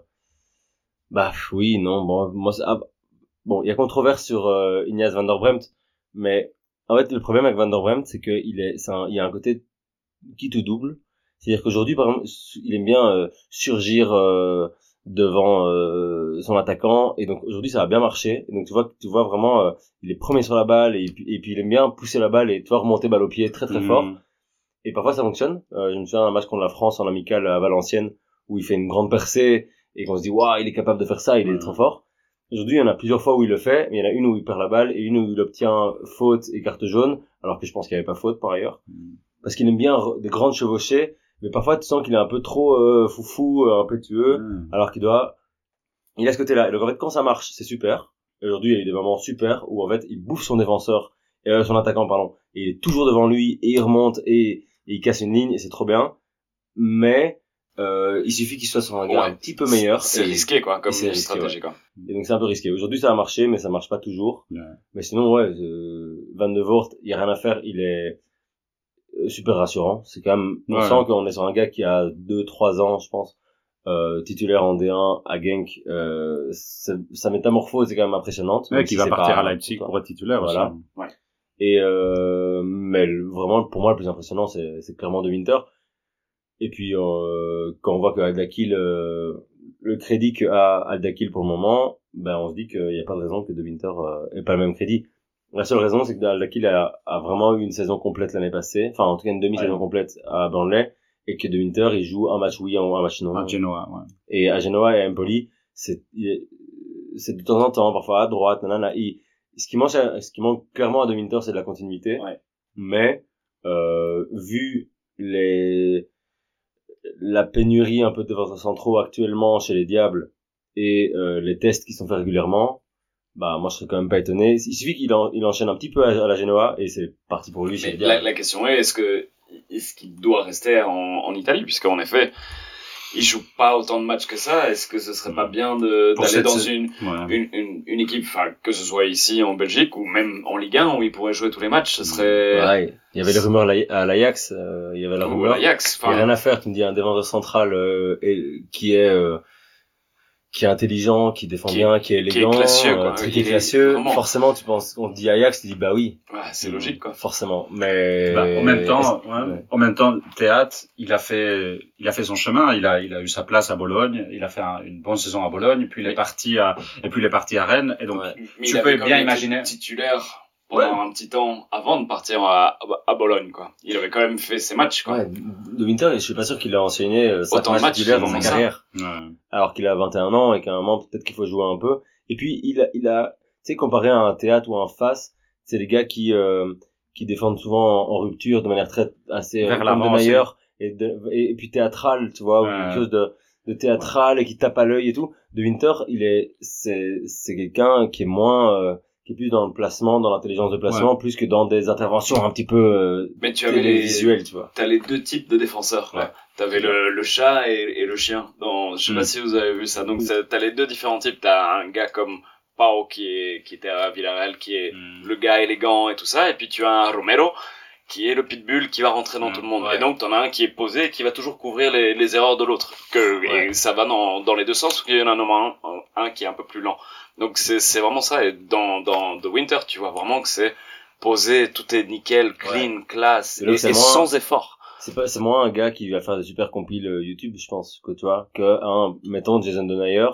Speaker 2: bah oui, non, bon, moi, ah, bon, il y a controverse sur euh, Ignace Van der Bremt, mais En fait, le problème avec Van der Bremt, c'est qu'il est, c'est un- il y a un côté qui te double. C'est-à-dire qu'aujourd'hui, par exemple, il aime bien euh, surgir euh, devant euh, son attaquant, et donc aujourd'hui, ça a bien marché. Et donc tu vois, tu vois vraiment, euh, il est premier sur la balle, et, puis- et puis il aime bien pousser la balle et tu vois remonter balle au pied très très fort.
Speaker 3: Mm.
Speaker 2: Et parfois ça fonctionne. Euh, je me souviens d'un match contre la France en amical à Valenciennes où il fait une grande percée et qu'on se dit waouh il est capable de faire ça, il est trop fort. Aujourd'hui il y en a plusieurs fois où il le fait, mais il y en a une où il perd la balle et une où il obtient faute et carte jaune, alors que je pense qu'il n'y avait pas faute par ailleurs.
Speaker 3: Mm.
Speaker 2: Parce qu'il aime bien des grandes chevauchées, mais parfois tu sens qu'il est un peu trop euh, foufou, euh, impétueux,
Speaker 3: Mm.
Speaker 2: alors qu'il doit... Il a ce côté-là. Et donc en fait quand ça marche, c'est super. Aujourd'hui il y a eu des moments super où en fait il bouffe son défenseur, et euh, son attaquant pardon, et il est toujours devant lui et il remonte et et il casse une ligne et c'est trop bien. Mais euh, il suffit qu'il soit sur un gars
Speaker 4: Ouais.
Speaker 2: un petit peu meilleur.
Speaker 4: C'est risqué, quoi, comme
Speaker 2: c'est risqué,
Speaker 4: stratégie, quoi.
Speaker 2: et donc c'est un peu risqué. Aujourd'hui ça a marché, mais ça marche pas toujours.
Speaker 3: Ouais.
Speaker 2: Mais sinon ouais, euh, Van de Voort, il y a rien à faire. Il est euh, super rassurant. C'est quand même, on
Speaker 3: Ouais.
Speaker 2: sent qu'on est sur un gars qui a 2-3 ans, je pense, euh, titulaire en D1 à Genk. Euh, sa métamorphose est quand même impressionnante.
Speaker 3: Ouais, qui
Speaker 2: si
Speaker 3: va partir
Speaker 2: pas
Speaker 3: à Leipzig pour être titulaire
Speaker 2: Voilà.
Speaker 3: aussi.
Speaker 2: Et euh, mais le- vraiment pour moi le plus impressionnant c'est c'est clairement de Winter. Et puis euh, quand on voit que Aldakil euh, le crédit que a Aldakil pour le moment, ben on se dit qu'il n'y a pas de raison que de Winter euh, ait pas le même crédit. La seule raison c'est que Aldakil a, a vraiment eu une saison complète l'année passée, enfin en tout cas une demi-saison
Speaker 3: Ouais.
Speaker 2: complète à Burnley et que de Winter il joue un match oui un match non.
Speaker 3: À Genoa, ouais.
Speaker 2: Et à Genoa et à Empoli, c'est c'est de temps en temps, parfois à droite, nanana. Il- ce qui manque, ce qui manque clairement à De Winter, c'est de la continuité.
Speaker 4: Ouais.
Speaker 2: Mais euh, vu les la pénurie un peu de défenseurs centraux actuellement chez les Diables et euh, les tests qui sont faits régulièrement, bah moi je serais quand même pas étonné. Il suffit qu'il en- il enchaîne un petit peu à, à la Genoa et c'est parti pour lui chez les Diables.
Speaker 4: la, la question est, est-ce que est-ce qu'il doit rester en, en Italie? Puisqu'en effet il joue pas autant de matchs que ça est-ce que ce serait pas bien de
Speaker 3: Pour
Speaker 4: d'aller dans une,
Speaker 3: Ouais.
Speaker 4: une une une équipe enfin que ce soit ici en Belgique ou même en Ligue 1 où il pourrait jouer tous les matchs ce serait
Speaker 2: Ouais, il y avait les rumeurs à l'Ajax, à l'Ajax, euh, il y avait la rumeur.
Speaker 4: l'Ajax
Speaker 2: Il y a rien à faire, tu me dis un défenseur central euh, et, qui est euh, qui est intelligent, qui défend
Speaker 4: Qui est-
Speaker 2: bien, qui est
Speaker 4: qui est
Speaker 2: élégant,
Speaker 4: classieux,
Speaker 2: euh,
Speaker 4: quoi.
Speaker 2: qui est classieux.
Speaker 4: vraiment-
Speaker 2: Forcément, tu penses, on te dit Ajax, tu dis bah oui,
Speaker 4: c'est logique quoi
Speaker 2: forcément. Mais
Speaker 3: Bah, en même temps, ouais,
Speaker 2: ouais.
Speaker 3: en même temps, théâtre, il a fait, il a fait son chemin. Il a, il a eu sa place à Bologne. Il a fait un- une bonne saison à Bologne. Puis il est parti à, et puis il est parti à Rennes. Et donc,
Speaker 2: Ouais.
Speaker 4: mais
Speaker 3: Tu
Speaker 4: il
Speaker 3: peux bien imaginer.
Speaker 4: titulaire pendant un petit temps avant de partir à, à Bologne quoi il avait quand même fait ses matchs quoi
Speaker 2: Ouais, de Winter, je suis pas sûr qu'il a enseigné euh,
Speaker 4: Autant de
Speaker 2: matchs dans sa carrière.
Speaker 3: ouais.
Speaker 2: alors qu'il a 21 ans et qu'à un moment peut-être qu'il faut jouer un peu. Et puis il a, il a, tu sais, comparé à un théâtre ou un face, c'est les gars qui euh, qui défendent souvent en, en rupture de manière très assez
Speaker 3: Vers l'avant
Speaker 2: meilleur et, de- et, et puis théâtral, tu vois, ou
Speaker 3: Ouais.
Speaker 2: quelque chose de de théâtral et qui tape à l'œil et tout. De Winter, il est c'est c'est quelqu'un qui est moins euh, qui est plus dans le placement, dans l'intelligence de placement, plus que dans des interventions un petit peu euh,
Speaker 4: mais tu avais les
Speaker 2: télévisuelles, tu vois.
Speaker 4: t'as les deux types de défenseurs quoi.
Speaker 2: Ouais.
Speaker 4: T'avais le, le chat et, et le chien. Dans, je sais
Speaker 3: Mm.
Speaker 4: pas si vous avez vu ça. Donc ça- t'as les deux différents types. T'as un gars comme Pau qui est qui était à Villarreal, qui est
Speaker 3: Mm.
Speaker 4: le gars élégant et tout ça. Et puis tu as un Romero qui est le pitbull qui va rentrer dans tout le monde.
Speaker 2: ouais.
Speaker 4: Et donc t'en as un qui est posé et qui va toujours couvrir les, les erreurs de l'autre. Que
Speaker 2: Ouais.
Speaker 4: et ça va dans, dans les deux sens. Il y en a un, un qui est un peu plus lent. Donc c'est c'est vraiment ça. Et dans dans The Winter, tu vois vraiment que c'est posé, tout est nickel, clean, classe
Speaker 2: Et donc,
Speaker 4: et,
Speaker 2: c'est
Speaker 4: et
Speaker 2: moins-
Speaker 4: sans effort.
Speaker 2: C'est pas, c'est moins un gars qui va faire des super compiles YouTube, je pense, que tu vois, que un, mettons, Jason Donayer,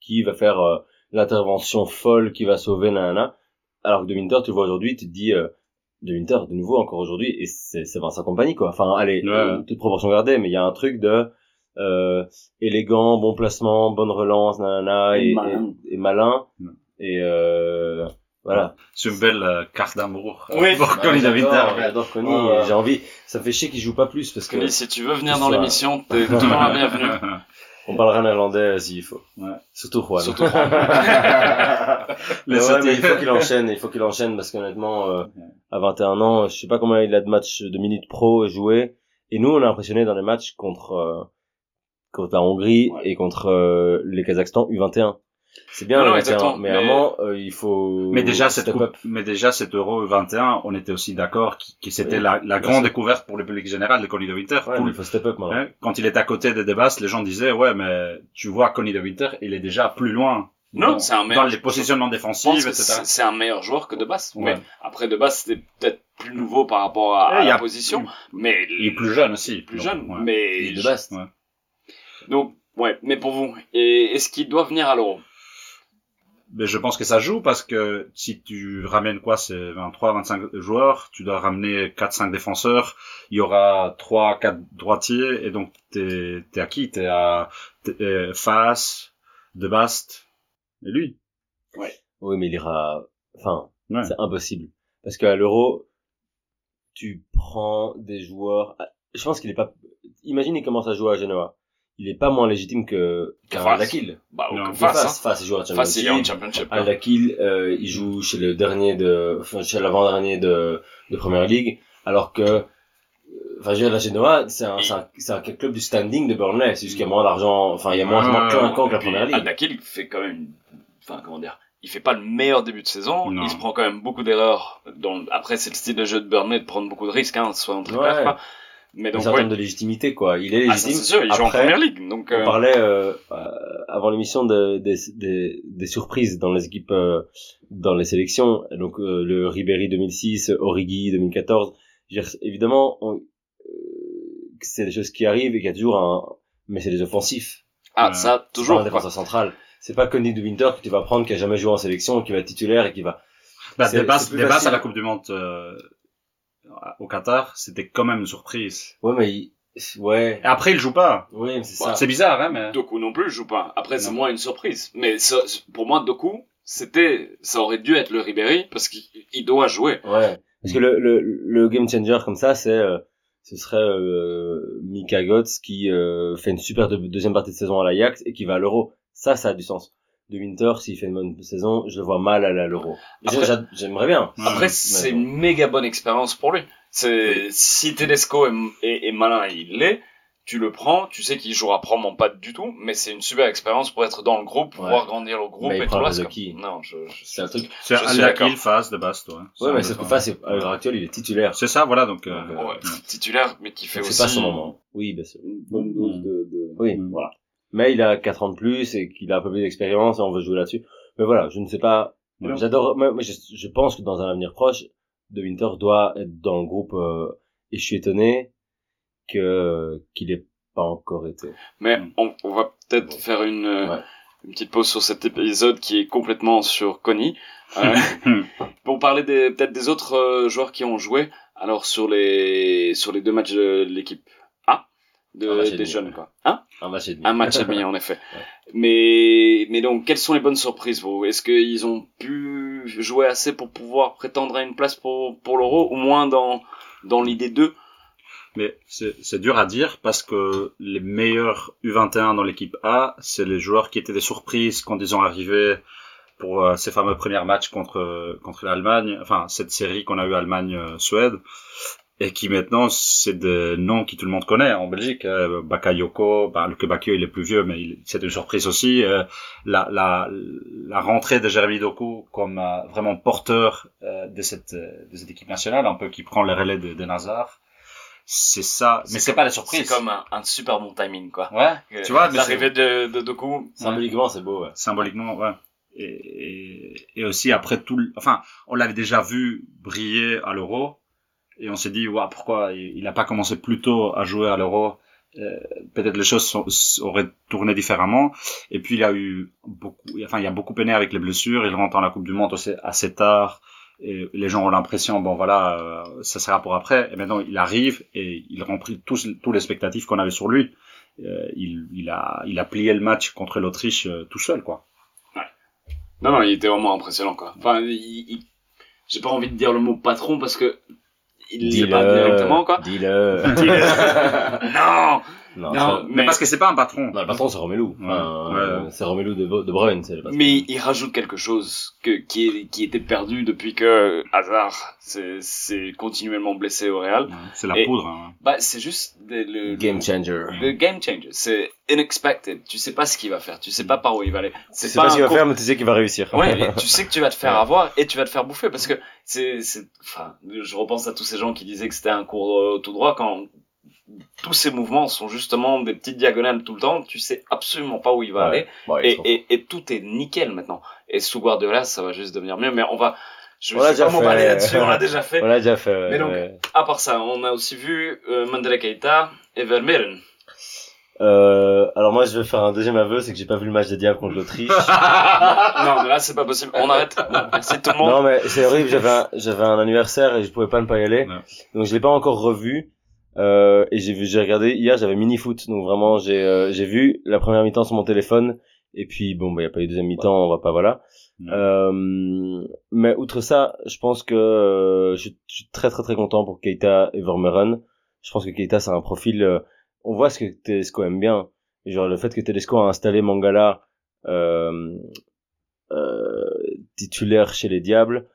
Speaker 2: qui va faire euh, l'intervention folle qui va sauver nanana. Alors que De Winter, tu le vois aujourd'hui, tu te dis, euh, De Winter, de nouveau, encore aujourd'hui, et c'est, c'est Vincent Compagnie, quoi. Enfin, allez,
Speaker 3: Ouais.
Speaker 2: euh, toute proportion gardée, mais il y a un truc de, euh, élégant, bon placement, bonne relance, nanana,
Speaker 4: Et
Speaker 2: et,
Speaker 4: malin.
Speaker 2: et, et malin.
Speaker 3: Ouais.
Speaker 2: Et, euh, voilà.
Speaker 3: C'est une belle euh, carte d'amour.
Speaker 4: Oui.
Speaker 3: Pour
Speaker 2: Bah,
Speaker 3: Connie
Speaker 2: j'adore, Connie, j'ai envie, ça fait chier qu'il joue pas plus, parce que
Speaker 4: Connie, si tu veux venir dans l'émission, t'es toujours la bienvenue.
Speaker 2: on parlera néerlandais s'il faut.
Speaker 3: Ouais.
Speaker 2: Surtout Juan.
Speaker 4: Surtout
Speaker 2: Mais
Speaker 3: Le
Speaker 2: ouais, mais il faut qu'il enchaîne, il faut qu'il enchaîne parce qu'honnêtement, euh, à 21 ans, je sais pas combien il a de matchs de minutes pro joués. Et nous, on est impressionné dans les matchs contre euh, contre la Hongrie
Speaker 4: Ouais.
Speaker 2: et contre euh, les Kazakhstan U21. C'est bien
Speaker 4: Non,
Speaker 2: le
Speaker 4: non,
Speaker 2: 21,
Speaker 4: exactement,
Speaker 2: mais moment, euh, il faut
Speaker 3: Mais déjà, cette coupe,
Speaker 2: up.
Speaker 3: mais déjà, cet Euro 21, on était aussi d'accord que que c'était
Speaker 2: Oui,
Speaker 3: la, la grande découverte pour le public général de Connie de Winter.
Speaker 2: Ouais,
Speaker 3: Tout
Speaker 2: il faut step up maintenant.
Speaker 3: hein, quand il est à côté de Debas, les gens disaient, ouais, mais tu vois Connie de Winter, il est déjà plus loin
Speaker 4: Non,
Speaker 3: dans,
Speaker 4: c'est un
Speaker 3: dans
Speaker 4: meilleur.
Speaker 3: les positionnements défensifs, etc.
Speaker 4: c'est un meilleur joueur que de base.
Speaker 3: Ouais.
Speaker 4: Mais après de base c'était peut-être plus nouveau par rapport à,
Speaker 3: Ouais,
Speaker 4: à
Speaker 3: il y
Speaker 4: la
Speaker 3: a-
Speaker 4: position, mais
Speaker 3: Il est plus jeune aussi.
Speaker 4: plus
Speaker 3: donc,
Speaker 4: jeune.
Speaker 3: ouais.
Speaker 4: Mais
Speaker 2: Et de base.
Speaker 3: Ouais.
Speaker 4: donc ouais. Mais pour vous, et est-ce qu'il doit venir à l'Euro?
Speaker 3: Mais je pense que ça joue parce que si tu ramènes quoi, c'est 23, 25 joueurs, tu dois ramener 4, 5 défenseurs, il y aura 3, 4 droitiers, et donc t'es, t'es à qui? T'es à, t'es, euh, Fas, De Bast, et lui.
Speaker 2: Oui, mais il ira. Enfin,
Speaker 3: Ouais.
Speaker 2: c'est impossible. Parce qu'à l'Euro, tu prends des joueurs. Je pense qu'il est pas. Imagine, il commence à jouer à Genoa. Il est pas moins légitime que qu'un. Dakil.
Speaker 4: Bah ou
Speaker 3: Non,
Speaker 4: que
Speaker 2: Face,
Speaker 4: face. Hein.
Speaker 2: face, il joue à Champions
Speaker 4: Face il est en
Speaker 2: League.
Speaker 4: Championship.
Speaker 2: Al Dakil, euh, il joue chez le dernier de, enfin, chez l'avant-dernier de, de Première League, alors que, euh, enfin, je veux dire, la Genoa, c'est un, c'est un, c'est un club du standing de Burnley, c'est juste qu'il y a moins d'argent, enfin, il y a moins, moins clinquant
Speaker 3: ouais.
Speaker 2: que la Première Ligue.
Speaker 4: Al-Dakil, il fait quand même, une- enfin comment dire, il fait pas le meilleur début de saison.
Speaker 3: Non.
Speaker 4: Il se prend quand même beaucoup d'erreurs. Dans... Après, c'est le style de jeu de Burnley de prendre beaucoup de risques, hein, soyons très
Speaker 2: Ouais.
Speaker 4: clairs. Mais donc,
Speaker 2: c'est en
Speaker 4: ouais.
Speaker 2: de légitimité, quoi. Il est
Speaker 4: Ah, ça,
Speaker 2: légitime.
Speaker 4: c'est sûr, il joue en
Speaker 2: Après,
Speaker 4: première ligue. Donc,
Speaker 2: On
Speaker 4: euh,
Speaker 2: parlait euh, euh, avant l'émission de, des, des, des surprises dans les équipes, euh, dans les sélections. Donc euh, le Ribéry 2006, Origi 2014. Je veux dire, évidemment, on- euh, c'est des choses qui arrivent et qu'il y a toujours un, mais c'est des offensifs.
Speaker 4: ah, ça,
Speaker 2: C'est pas
Speaker 4: toujours.
Speaker 2: un
Speaker 4: quoi.
Speaker 2: défenseur central. C'est pas Conny de Winter que tu vas prendre qui a jamais joué en sélection, qui va être titulaire et qui va.
Speaker 3: Bah,
Speaker 2: C'est-
Speaker 3: des bases,
Speaker 2: c'est
Speaker 3: des bases à la Coupe du Monde, euh, au Qatar, c'était quand même une surprise.
Speaker 2: Ouais, mais il- ouais,
Speaker 3: Et après, il joue pas.
Speaker 2: ouais, mais c'est
Speaker 4: Bah,
Speaker 2: ça.
Speaker 3: C'est bizarre, hein, mais.
Speaker 4: Doku non plus joue pas. Après, c'est moins une surprise. Mais ça, pour moi, Doku, c'était, ça aurait dû être le Ribéry parce qu'il il doit jouer.
Speaker 2: Ouais. Parce que le, le, le game changer comme ça, c'est, euh, ce serait euh, Mika Götze qui euh, fait une super de- deuxième partie de saison à l'Ajax et qui va à l'Euro. Ça, ça a du sens. De Winter, s'il fait une bonne saison, je le vois mal aller à l'Euro. J'aimerais bien.
Speaker 4: Après, c'est une méga bonne expérience pour lui. C'est, si Tedesco est, est, est malin, et il l'est, tu le prends, tu sais qu'il jouera probablement pas du tout, mais c'est une super expérience pour être dans le groupe,
Speaker 2: Ouais.
Speaker 4: voir grandir le groupe
Speaker 2: Mais il
Speaker 4: et tout le reste.
Speaker 2: de
Speaker 4: Non, je, je
Speaker 2: C'est un truc.
Speaker 3: C'est
Speaker 4: Je suis d'accord.
Speaker 3: Al-Dakil, Fas, De Bast, ouais.
Speaker 2: Ouais, mais
Speaker 3: un-
Speaker 2: face, à l'heure actuelle, il est titulaire.
Speaker 3: C'est ça, voilà, donc, euh,
Speaker 2: euh,
Speaker 4: Ouais, titulaire, mais qui fait
Speaker 2: Donc,
Speaker 4: aussi.
Speaker 2: C'est pas son moment. Oui, bien sûr.
Speaker 1: Une bonne dose de, de...
Speaker 2: Oui,
Speaker 3: Mm.
Speaker 2: voilà. Mais il a 4 ans de plus et qu'il a un peu plus d'expérience et on veut jouer là-dessus. Mais voilà, je ne sais pas. J'adore. Moi, moi, je, je pense que dans un avenir proche, De Winter doit être dans le groupe. euh, et je suis étonné que qu'il ait pas encore été.
Speaker 4: Mais on, on va peut-être faire une, euh,
Speaker 2: Ouais.
Speaker 4: une petite pause sur cet épisode qui est complètement sur Connie. Euh, pour parler des, peut-être des autres euh, joueurs qui ont joué. Alors sur les sur les deux matchs de l'équipe de, des
Speaker 2: demi,
Speaker 4: jeunes quoi. Hein?
Speaker 2: Un match et demi.
Speaker 4: Un match et demi en effet.
Speaker 2: Ouais.
Speaker 4: Mais mais donc quelles sont les bonnes surprises vous? Est-ce qu'ils ont pu jouer assez pour pouvoir prétendre à une place pour pour l'Euro ou moins dans dans l'idée 2
Speaker 3: Mais c'est c'est dur à dire parce que les meilleurs U21 dans l'équipe A, c'est les joueurs qui étaient des surprises quand ils ont arrivé pour euh, ces fameux premiers matchs contre contre l'Allemagne, enfin cette série qu'on a eu Allemagne-Suède, et qui maintenant c'est des noms qui tout le monde connaît en Belgique. Euh, Bakayoko, bah, Luke Bakio il est plus vieux, mais il- c'est une surprise aussi. Euh, la, la la rentrée de Jérémy Doku comme euh, vraiment porteur euh, de cette euh, de cette équipe nationale, un peu qui prend les relais de, de Nazar. C'est ça, mais c'est pas la surprise.
Speaker 4: C'est comme un, un super bon timing quoi.
Speaker 3: Ouais,
Speaker 4: Euh,
Speaker 3: tu vois, mais
Speaker 4: l'arrivée de, de Doku.
Speaker 2: Symboliquement, c'est beau. Ouais.
Speaker 3: symboliquement, ouais. Et, et, et aussi après tout, le- enfin, on l'avait déjà vu briller à l'Euro, et on s'est dit, ouais, pourquoi il n'a pas commencé plus tôt à jouer à l'Euro Euh, Peut-être les choses auraient tourné différemment. Et puis il a eu beaucoup, enfin, il a beaucoup peiné avec les blessures. Il rentre dans la Coupe du Monde assez, tard. Et les gens ont l'impression, bon voilà, euh, ça sera pour après. Et maintenant, il arrive et il remplit tous, tous les spectatifs qu'on avait sur lui. Euh, il, il, a, il a plié le match contre l'Autriche tout seul, quoi.
Speaker 4: Non, non, il était vraiment impressionnant, quoi. Enfin, j'ai pas envie de dire le mot patron parce que il l'est pas directement, quoi.
Speaker 2: Dis-le.
Speaker 4: Non!
Speaker 2: Non,
Speaker 3: Mais parce que c'est pas un patron.
Speaker 2: non, le patron, c'est Romelu.
Speaker 3: Ouais,
Speaker 2: Enfin,
Speaker 3: ouais.
Speaker 2: euh, C'est Romelu de, de Bruyne, c'est le patron.
Speaker 4: Mais il rajoute quelque chose que, qui, est, qui était perdu depuis que Hazard s'est continuellement blessé au Real.
Speaker 3: C'est la
Speaker 4: Et-
Speaker 3: poudre. Hein.
Speaker 4: Bah, c'est juste des- le,
Speaker 2: Game changer.
Speaker 4: le game changer. C'est unexpected. Tu sais pas ce qu'il va faire. Tu sais pas par où il va aller.
Speaker 2: Tu sais pas ce qu'il va faire, mais tu sais qu'il va réussir.
Speaker 4: Ouais, tu sais que tu vas te faire avoir et tu vas te faire bouffer parce que c'est, c'est, enfin, je repense à tous ces gens qui disaient que c'était un cours euh, tout droit quand tous ces mouvements sont justement des petites diagonales tout le temps. Tu sais absolument pas où il va
Speaker 2: Ouais.
Speaker 4: aller. Et, et, et tout est nickel maintenant. Et sous Guardiola, ça va juste devenir mieux. Mais on va, je vais pas
Speaker 2: déjà fait.
Speaker 4: là-dessus, on l'a déjà fait.
Speaker 2: On l'a déjà fait. ouais,
Speaker 4: Mais donc-
Speaker 2: ouais.
Speaker 4: À part ça, on a aussi vu euh, Mandela Keita et Vermeeren.
Speaker 2: Euh, alors moi, je vais faire un deuxième aveu, c'est que j'ai pas vu le match des Diables contre l'Autriche.
Speaker 4: non, mais là, c'est pas possible. On arrête. Merci tout le monde.
Speaker 2: non, mais c'est horrible. J'avais un, j'avais un anniversaire et je pouvais pas ne pas y aller. Donc je l'ai pas encore revu. Euh, et j'ai vu, j'ai regardé hier, j'avais mini foot. Donc vraiment, j'ai, euh, j'ai vu la première mi-temps sur mon téléphone. Et puis bon, bah y a pas eu de deuxième mi-temps, on va pas voilà.
Speaker 3: Ouais.
Speaker 2: Euh, mais outre ça, je pense que euh, je, suis- je suis très très très content pour Keita et Vermeeren. Je pense que Keita c'est un profil. euh, on voit ce que Tedesco aime bien. Et genre le fait que Tedesco a installé Mangala euh, euh, titulaire chez les Diables,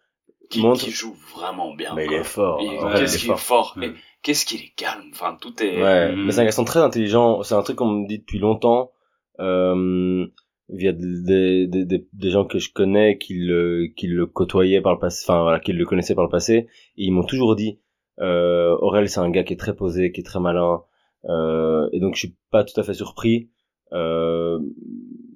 Speaker 4: qui,
Speaker 2: montre.
Speaker 4: qui joue vraiment bien.
Speaker 2: mais il est fort. Ouais,
Speaker 4: qu'est-ce
Speaker 2: il est
Speaker 4: qu'il est
Speaker 2: fort.
Speaker 4: Et qu'est-ce qu'il est calme? Enfin, tout est.
Speaker 2: Ouais,
Speaker 3: Mhm.
Speaker 2: mais c'est un garçon très intelligent. C'est un truc qu'on me dit depuis longtemps, euh, via des, des, des, des gens que je connais qui le, qui le côtoyaient par le passé, enfin voilà, qui le connaissaient par le passé. Et ils m'ont toujours dit, euh, Aurel, c'est un gars qui est très posé, qui est très malin. Euh, et donc je suis pas tout à fait surpris. Euh,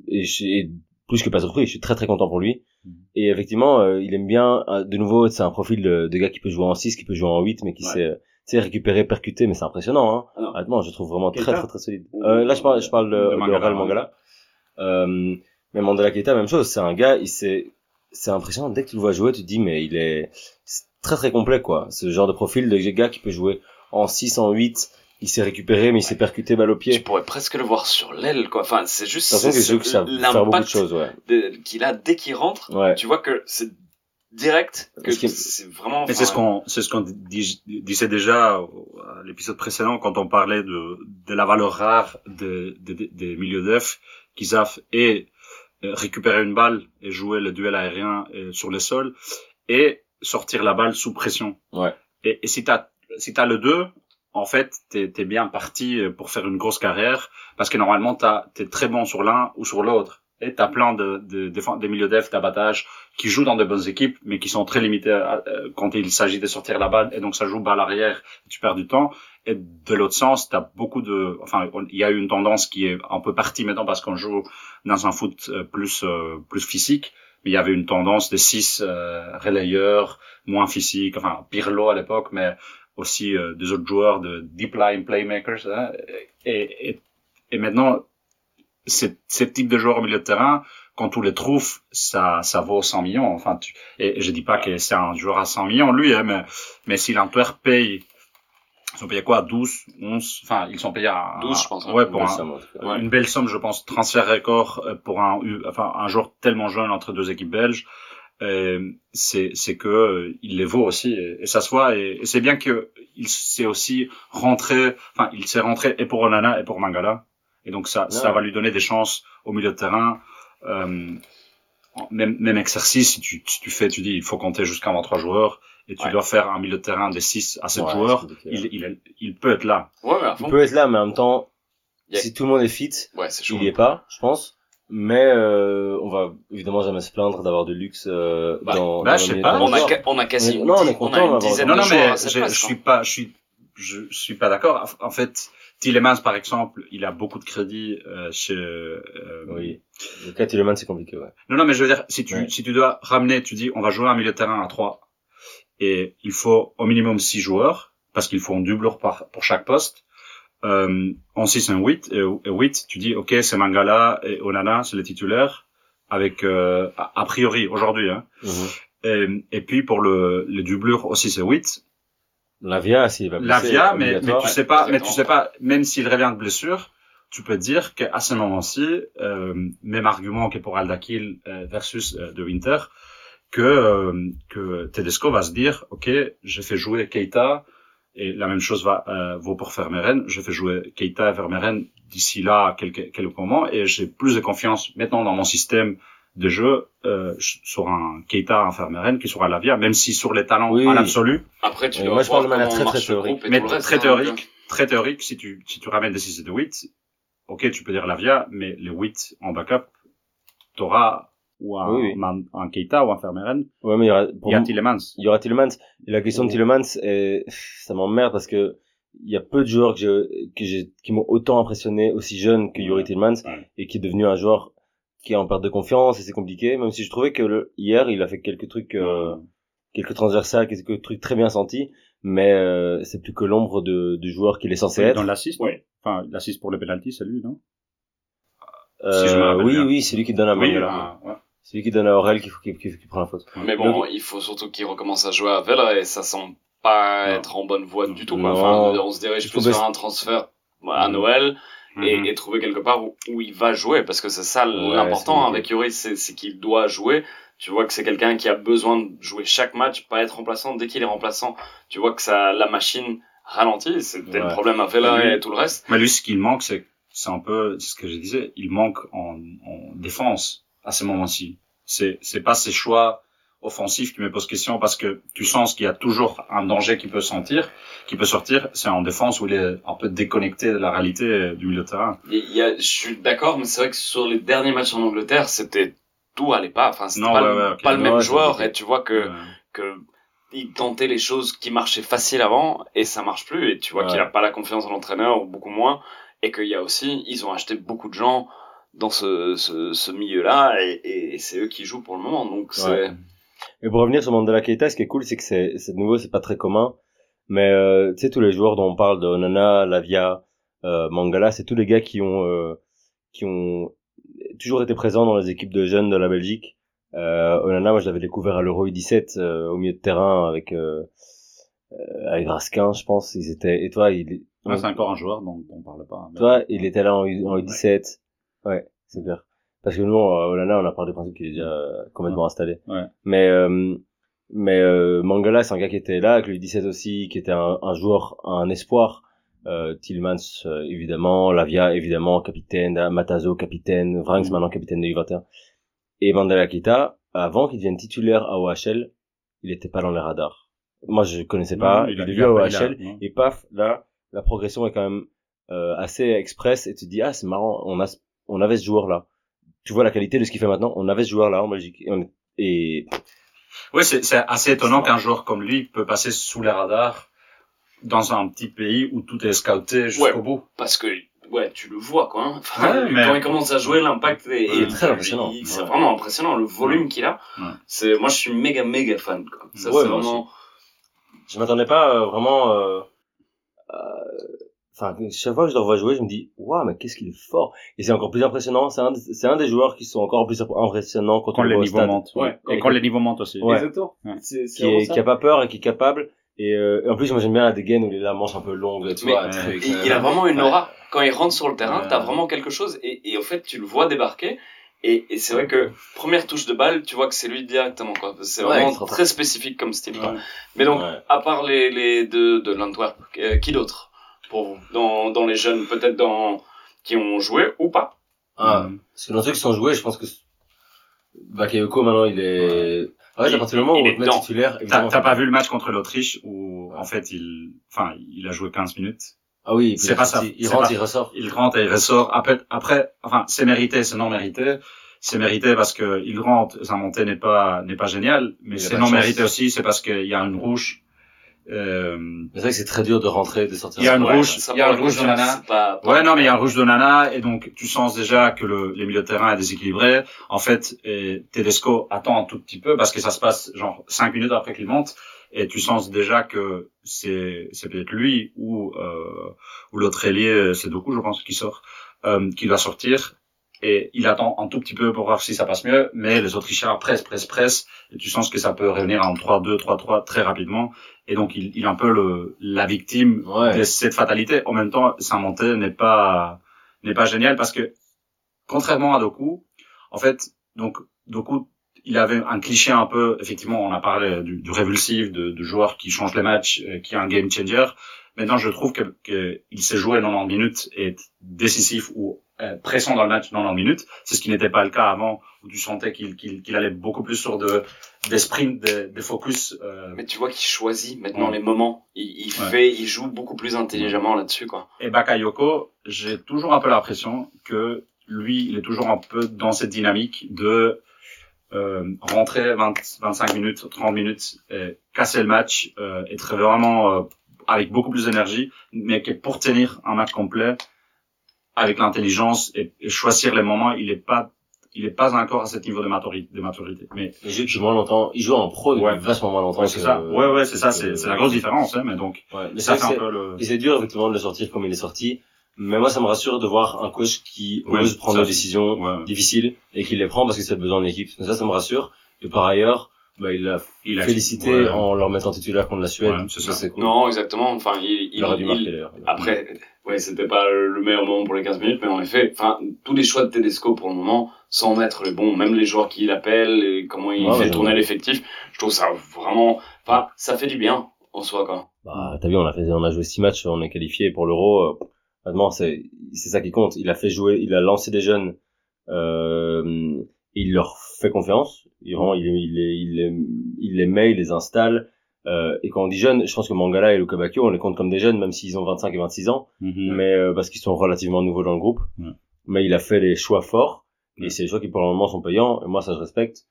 Speaker 2: et, je, et plus que pas surpris, je suis très très content pour lui.
Speaker 3: Mhm.
Speaker 2: Et effectivement, euh, il aime bien, euh, de nouveau, c'est un profil de, de gars qui peut jouer en 6, qui peut jouer en 8, mais qui
Speaker 4: Ouais.
Speaker 2: sait, euh, récupérer, percuter, mais c'est impressionnant, hein.
Speaker 4: Non.
Speaker 2: Honnêtement, je trouve vraiment très très très solide. Euh, là, je parle, je parle de,
Speaker 3: De
Speaker 2: de
Speaker 3: Mangala, ouais.
Speaker 2: Mangala. Euh, mais Mandela Keita, même chose. C'est un gars, il s'est, c'est impressionnant. Dès que tu le vois jouer, tu te dis, mais il est c'est très très complet, quoi. Le genre de profil de gars qui peut jouer en 6, en 8. Il s'est récupéré, mais il s'est percuté balle au
Speaker 4: Tu
Speaker 2: pied.
Speaker 4: pourrais presque le voir sur l'aile, quoi. Enfin, c'est juste
Speaker 2: que ça faire beaucoup de choses, ouais.
Speaker 4: qu'il a dès qu'il rentre.
Speaker 2: Ouais.
Speaker 4: Tu vois que c'est direct, que c'est vraiment.
Speaker 3: Et c'est ce
Speaker 4: enfin,
Speaker 3: qu'on, c'est ce qu'on dis- disait déjà à l'épisode précédent quand on parlait de, de la valeur rare de- de- de- des milieux def qui savent et euh, récupérer une balle et jouer le duel aérien euh, sur le sol et sortir la balle sous pression.
Speaker 2: Ouais.
Speaker 3: Et, et si t'as, si t'as le deux, en fait, t'es, t'es bien parti euh, pour faire une grosse carrière parce que normalement t'es très bon sur l'un ou sur l'autre. Et t'as plein de, de, défense- des milieux def d'abattage qui jouent dans de bonnes équipes, mais qui sont très limités à- euh, quand il s'agit de sortir la balle, et donc ça joue balle arrière, tu perds du temps. Et de l'autre sens, t'as beaucoup de, enfin, il y a une tendance qui est un peu partie maintenant parce qu'on joue dans un foot euh, plus euh, plus physique, mais il y avait une tendance de six euh, relayeurs moins physiques, enfin Pirlo à l'époque, mais aussi euh, des autres joueurs de deep line playmakers. hein. et, et, et maintenant, ces types de joueurs au milieu de terrain, quand tu les trouves, ça, ça vaut 100 millions. Enfin, tu, et je dis pas que c'est un joueur à 100 millions, lui, hein, mais, mais si l'Antwerp paye, ils sont payés quoi, 12, 11, enfin, ils sont payés à,
Speaker 4: 12, je pense, hein.
Speaker 3: ouais, pour un.
Speaker 4: Ouais.
Speaker 3: une belle somme, je pense, transfert record euh, pour un, enfin, un joueur tellement jeune entre deux équipes belges. Euh, c'est c'est que euh, il les vaut aussi et, et ça se voit et, et c'est bien que il s'est aussi rentré enfin il s'est rentré et pour Onana et pour Mangala et donc ça ça va lui donner des chances au milieu de terrain euh, même même exercice si tu tu fais tu dis il faut compter jusqu'à 23 joueurs et tu
Speaker 4: Ouais.
Speaker 3: dois faire un milieu de terrain de 6 à 7
Speaker 2: Ouais,
Speaker 3: joueurs il, il est- il peut être là
Speaker 4: Ouais,
Speaker 2: Il peut être là, mais en même temps, si tout le monde est fit,
Speaker 4: chaud.
Speaker 2: il y est pas, je pense. Mais euh, on va évidemment jamais se plaindre d'avoir de luxe euh,
Speaker 3: Bah,
Speaker 2: dans,
Speaker 3: bah,
Speaker 2: dans
Speaker 3: je sais pas.
Speaker 4: On a, on a quasi
Speaker 2: On non, on est content
Speaker 4: a une
Speaker 3: Non,
Speaker 4: de
Speaker 3: non,
Speaker 4: joueurs
Speaker 3: mais je,
Speaker 4: place,
Speaker 3: je
Speaker 4: quoi.
Speaker 3: suis pas, je suis, je suis pas d'accord. En fait, Tillemans, par exemple, il a beaucoup de crédit euh, chez. euh,
Speaker 2: Oui. Le cas Tilleman, c'est compliqué, ouais.
Speaker 3: Non, non, mais je veux dire, si tu,
Speaker 2: Ouais.
Speaker 3: si tu dois ramener, tu dis, on va jouer un milieu de terrain à 3 et il faut au minimum 6 joueurs parce qu'il faut un doubleur par pour chaque poste. Euh, en 6 un 8 et, et 8, tu dis, ok, c'est Mangala et Onana, c'est les titulaires avec euh, a, a priori aujourd'hui. Hein.
Speaker 2: Mhm.
Speaker 3: Et, et puis pour le, le doublure aussi c'est 8
Speaker 2: Lavia, s'il va blesser,
Speaker 3: Lavia, mais, tu sais pas, mais tu sais pas, même s'il revient de blessure, tu peux te dire qu'à ce moment-ci, euh, même argument que pour Aldakil euh, versus euh, de Winter, que euh, que Tedesco va se dire, ok, j'ai fait jouer Keita et la même chose va euh, vaut pour Vermeeren, je fais jouer Keita et Vermeeren d'ici là quelques quelques moments et j'ai plus de confiance maintenant dans mon système de jeu euh, sur un Keita, un Vermeeren que sur un Lavia, même si sur les talents
Speaker 2: Oui.
Speaker 3: en absolu,
Speaker 4: Après, tu
Speaker 2: Euh, moi, je parle de manière très, très théorique.
Speaker 3: mais très,
Speaker 4: hein,
Speaker 3: théorique, très théorique, si tu, si tu ramènes des 6 et des 8, ok, tu peux dire Lavia, mais les 8 en backup, t'auras ou un,
Speaker 2: Oui,
Speaker 3: Keita ou un Vermeeren,
Speaker 2: Ouais, mais il y aura, pour
Speaker 3: il y a Tillemans.
Speaker 2: il y aura Tillemans. Et la question de Tillemans, est, ça m'emmerde parce que il y a peu de joueurs que je, que j'ai, qui m'ont autant impressionné aussi jeune que Yuri Tillmans
Speaker 3: Ouais.
Speaker 2: et qui est devenu un joueur qui est en perte de confiance et c'est compliqué. Même si je trouvais que le, hier il a fait quelques trucs, euh, quelques transversales, quelques trucs très bien sentis, mais euh, c'est plus que l'ombre de, du joueur qu'il est censé être.
Speaker 5: Dans l'assist,
Speaker 4: Ouais.
Speaker 5: Enfin, l'assist pour le penalty, c'est lui, non?
Speaker 2: Euh,
Speaker 3: si je me rappelle
Speaker 2: oui,
Speaker 3: bien.
Speaker 2: oui, c'est lui qui donne à
Speaker 3: Oui,
Speaker 2: Mangala.
Speaker 3: ah, ouais.
Speaker 2: C'est lui qui donne à Aurel qui, qui, qui, qui prend la faute.
Speaker 4: Mais bon,
Speaker 2: Donc-
Speaker 4: il faut surtout qu'il recommence à jouer à Vela et ça semble pas
Speaker 3: Non.
Speaker 4: être en bonne voie du tout. Quoi. Enfin, on se dirige
Speaker 2: faut
Speaker 4: plus vers un transfert à Noël et,
Speaker 3: Mhm.
Speaker 4: et trouver quelque part où, où il va jouer parce que c'est ça
Speaker 2: Ouais,
Speaker 4: l'important
Speaker 2: c'est
Speaker 4: avec Yuri, c'est c'est qu'il doit jouer. Tu vois que c'est quelqu'un qui a besoin de jouer chaque match, pas être remplaçant. Dès qu'il est remplaçant, tu vois que ça, la machine ralentit. C'était le
Speaker 2: Ouais.
Speaker 4: problème à Vela
Speaker 3: Et lui-
Speaker 4: et tout le reste.
Speaker 3: Mais lui, ce qu'il manque, c'est, c'est un peu, ce que je disais, il manque en, en défense à ce moment-ci. C'est, c'est pas ses choix offensifs qui me posent question parce que tu sens qu'il y a toujours un danger qui peut sentir, qui peut sortir. C'est en défense où il est un peu déconnecté de la réalité du milieu de terrain.
Speaker 4: Il y a, je suis d'accord, mais c'est vrai que sur les derniers matchs en Angleterre, c'était tout allait pas. Enfin, c'était
Speaker 3: Non,
Speaker 4: pas,
Speaker 3: ouais,
Speaker 4: le,
Speaker 3: ouais, ok.
Speaker 4: pas le
Speaker 2: Non,
Speaker 4: même joueur. Et tu vois que que il tentait les choses qui marchaient facile avant et ça marche plus et tu vois qu'il a pas la confiance de l'entraîneur ou beaucoup moins et qu'il y a aussi ils ont acheté beaucoup de gens dans ce, ce, ce milieu là et, et, et c'est eux qui jouent pour le moment donc c'est
Speaker 2: Ouais. Et pour revenir sur Mandela Keita, ce qui est cool, c'est que c'est, c'est de nouveau, c'est pas très commun. Mais euh, tu sais, tous les joueurs dont on parle, de Onana, Lavia, euh, Mangala, c'est tous les gars qui ont euh, qui ont toujours été présents dans les équipes de jeunes de la Belgique. Euh, Onana, moi, je l'avais découvert à l'Euro U17 euh, au milieu de terrain avec euh, euh, avec Raskin, je pense. Ils étaient. Et toi, il,
Speaker 5: Ah, C'est encore un joueur dont on parle pas. mais-
Speaker 2: toi, il était là en U17. Ouais, c'est clair. Parce que nous, euh, Olana, on a parlé du principe qu'il est déjà euh, complètement installé.
Speaker 5: Ouais.
Speaker 2: Mais, euh, mais euh, Mangala, c'est un gars qui était là, avec le U17 aussi, qui était un, un joueur, un espoir. Euh, Tillmans, euh, évidemment, Lavia, évidemment, capitaine, Matazo, capitaine, Vranks,
Speaker 5: Mhm.
Speaker 2: maintenant capitaine de U21. Et Mandela Kita, avant qu'il devienne titulaire à OHL, il était pas dans les radars. Moi, je connaissais pas,
Speaker 5: Non,
Speaker 2: il est
Speaker 5: a
Speaker 2: à OHL, et paf, là, la progression est quand même euh, assez express, et tu te dis, ah, c'est marrant, on a, on avait ce joueur-là. Tu vois la qualité de ce qu'il fait maintenant, on avait ce joueur-là en Belgique. Et, on- et
Speaker 3: Oui, c'est, c'est assez étonnant qu'un joueur comme lui peut passer sous les radars dans un petit pays où tout est scouté jusqu'au
Speaker 4: Ouais.
Speaker 3: bout.
Speaker 4: parce que ouais tu le vois quoi hein. Enfin,
Speaker 3: Ouais, mais-
Speaker 4: quand il commence à jouer l'impact est,
Speaker 2: très impressionnant.
Speaker 4: il- c'est
Speaker 2: Ouais.
Speaker 4: vraiment impressionnant le volume qu'il a
Speaker 3: Ouais.
Speaker 4: c'est moi je suis méga méga fan quoi. ça
Speaker 2: Ouais,
Speaker 4: c'est
Speaker 2: moi
Speaker 4: vraiment
Speaker 2: je m'attendais pas euh, vraiment... euh, euh, Enfin, chaque fois que je le revois jouer, je me dis, waouh, mais qu'est-ce qu'il est fort. Et c'est encore plus impressionnant. C'est un, des- c'est un des joueurs qui sont encore plus impressionnants quand,
Speaker 5: Quand
Speaker 2: on le
Speaker 5: les
Speaker 2: voit au
Speaker 5: niveaux
Speaker 2: stade.
Speaker 5: montent.
Speaker 1: Ouais.
Speaker 5: Et quand les niveaux montent aussi.
Speaker 2: Ouais.
Speaker 1: Exactement.
Speaker 5: Ouais.
Speaker 1: C'est, c'est
Speaker 2: Qui, est, qui a pas peur et qui est capable. Et, euh, et en plus, moi j'aime bien la dégaine où il a la manche un peu longue, tu
Speaker 4: Mais-
Speaker 2: vois.
Speaker 3: Ouais.
Speaker 2: très-
Speaker 4: il, il a vraiment une
Speaker 2: Ouais.
Speaker 4: aura quand il rentre sur le terrain
Speaker 3: Ouais.
Speaker 4: t'as vraiment quelque chose et, et au fait tu le vois débarquer et, et c'est vrai que première touche de balle tu vois que c'est lui directement quoi c'est vraiment très spécifique comme style quoi.
Speaker 3: Ouais.
Speaker 4: mais donc
Speaker 2: Ouais.
Speaker 4: à part les, les deux de l'Antwerp euh, qui d'autre? Pour vous dans, dans les jeunes peut-être dans qui ont joué ou pas
Speaker 2: Ah,
Speaker 3: Mm.
Speaker 2: parce que dans ceux qui sont joués, je pense que Bakayoko maintenant il est. Ouais, à partir du moment où
Speaker 4: Il
Speaker 2: on met titulaire,
Speaker 3: T'as, pas vu le match contre l'Autriche où, en fait, il, enfin, il a joué 15 minutes.
Speaker 2: Ah oui,
Speaker 3: C'est
Speaker 2: il
Speaker 3: pas ça.
Speaker 2: Il rentre,
Speaker 3: pas-
Speaker 2: il ressort.
Speaker 3: Il rentre et il ressort. Après, après, enfin, c'est mérité, c'est non mérité. C'est mérité parce que il rentre, sa montée n'est pas, n'est pas géniale, mais
Speaker 2: Il a
Speaker 3: c'est non
Speaker 2: chance.
Speaker 3: mérité aussi, c'est parce qu'il y a une rouge. Euh,
Speaker 2: c'est vrai que c'est très dur de rentrer, de sortir.
Speaker 3: Il y a
Speaker 4: Ouais,
Speaker 3: rouge, il y a
Speaker 4: le
Speaker 3: rouge de Nana.
Speaker 4: pas- pas-
Speaker 3: Ouais, non, mais il y a un rouge de Nana, et donc tu sens déjà que le, les milieux de terrain est déséquilibré. En fait, et Tedesco attend un tout petit peu parce que ça se passe genre cinq minutes après qu'il monte, et tu sens déjà que c'est c'est peut-être lui ou euh, ou l'autre ailier, c'est Doku, je pense, qui sort, euh, qui va sortir. Et il attend un tout petit peu pour voir si ça passe mieux, mais les Autrichiens pressent, pressent, pressent, et tu sens que ça peut revenir en 3-2, 3-3 très rapidement. Et donc il, il est un peu le, la victime
Speaker 2: Ouais.
Speaker 3: de cette fatalité. En même temps, sa montée n'est pas n'est pas géniale parce que contrairement à Doku, en fait, donc Doku, il avait un cliché un peu. Effectivement, on a parlé du, du révulsif, de, de joueur qui change les matchs, euh, qui est un game changer. Maintenant, je trouve que, que il s'est joué 90 minutes et est décisif ou euh, pressant dans le match 90 minutes. C'est ce qui n'était pas le cas avant, où tu sentais qu'il qu'il qu'il allait beaucoup plus sur de, des sprints, des, des focus. Euh,
Speaker 4: Mais tu vois qu'il choisit maintenant
Speaker 3: Ouais.
Speaker 4: les moments. Il, il
Speaker 3: Ouais.
Speaker 4: fait, il joue beaucoup plus intelligemment là-dessus, quoi.
Speaker 3: Et Bakayoko, j'ai toujours un peu l'impression que lui, il est toujours un peu dans cette dynamique de euh, rentrer 20, 25 minutes, 30 minutes, et casser le match, euh, être vraiment euh, avec beaucoup plus d'énergie, mais que pour tenir un match complet, avec l'intelligence et, et choisir les moments, il est pas, il est pas encore à ce niveau de maturité. De maturité. Mais
Speaker 2: Il joue depuis moins longtemps. Il joue en pro depuis
Speaker 3: Ouais.
Speaker 2: vachement moins longtemps.
Speaker 3: ouais, c'est ça. Ouais, ouais, c'est ça. C'est c'est la grosse différence, hein, mais donc
Speaker 2: Ouais. Mais
Speaker 3: ça
Speaker 2: c'est
Speaker 3: fait un peu le.
Speaker 2: c'est- et c'est dur effectivement de le sortir comme il est sorti. Mais moi, ça me rassure de voir un coach qui
Speaker 3: Ouais,
Speaker 2: ose prendre des décisions
Speaker 3: Ouais.
Speaker 2: difficiles et qui les prend parce que c'est le besoin de l'équipe. Ça, ça me rassure. Et par ailleurs, bah, il a
Speaker 3: Il a
Speaker 2: félicité
Speaker 3: ouais.
Speaker 2: en leur mettant titulaire contre la Suède.
Speaker 3: Ouais, c'est ça.
Speaker 2: c'est cool.
Speaker 4: Non, exactement. Enfin, il,
Speaker 2: il aurait dû
Speaker 4: il-
Speaker 2: marquer
Speaker 4: il-
Speaker 2: d'ailleurs.
Speaker 4: Après, ouais, c'était pas le meilleur moment pour les 15 minutes, mais en effet, enfin, tous les choix de Tedesco pour le moment, sans mettre les bons, même les joueurs qu'il appelle et comment il fait
Speaker 2: ouais,
Speaker 4: tourner
Speaker 2: ouais.
Speaker 4: l'effectif, je trouve ça vraiment, enfin, ça fait du bien, en soi, quoi.
Speaker 2: Bah, t'as vu, on a fait, on a joué six matchs, on est qualifié pour l'Euro. euh, Honnêtement, c'est, c'est ça qui compte. Il a fait jouer, il a lancé des jeunes, euh, il leur fait confiance. Il, vraiment, il, il, les, il, les, il les met, il les installe. Euh, et quand on dit jeunes, je pense que Mangala et Luka Bacchio, on les compte comme des jeunes, même s'ils ont 25 et 26 ans,
Speaker 3: Mhm.
Speaker 2: mais euh, parce qu'ils sont relativement nouveaux dans le groupe. Mais il a fait les choix forts, et c'est des choix qui pour le moment sont payants. Et moi, ça je respecte.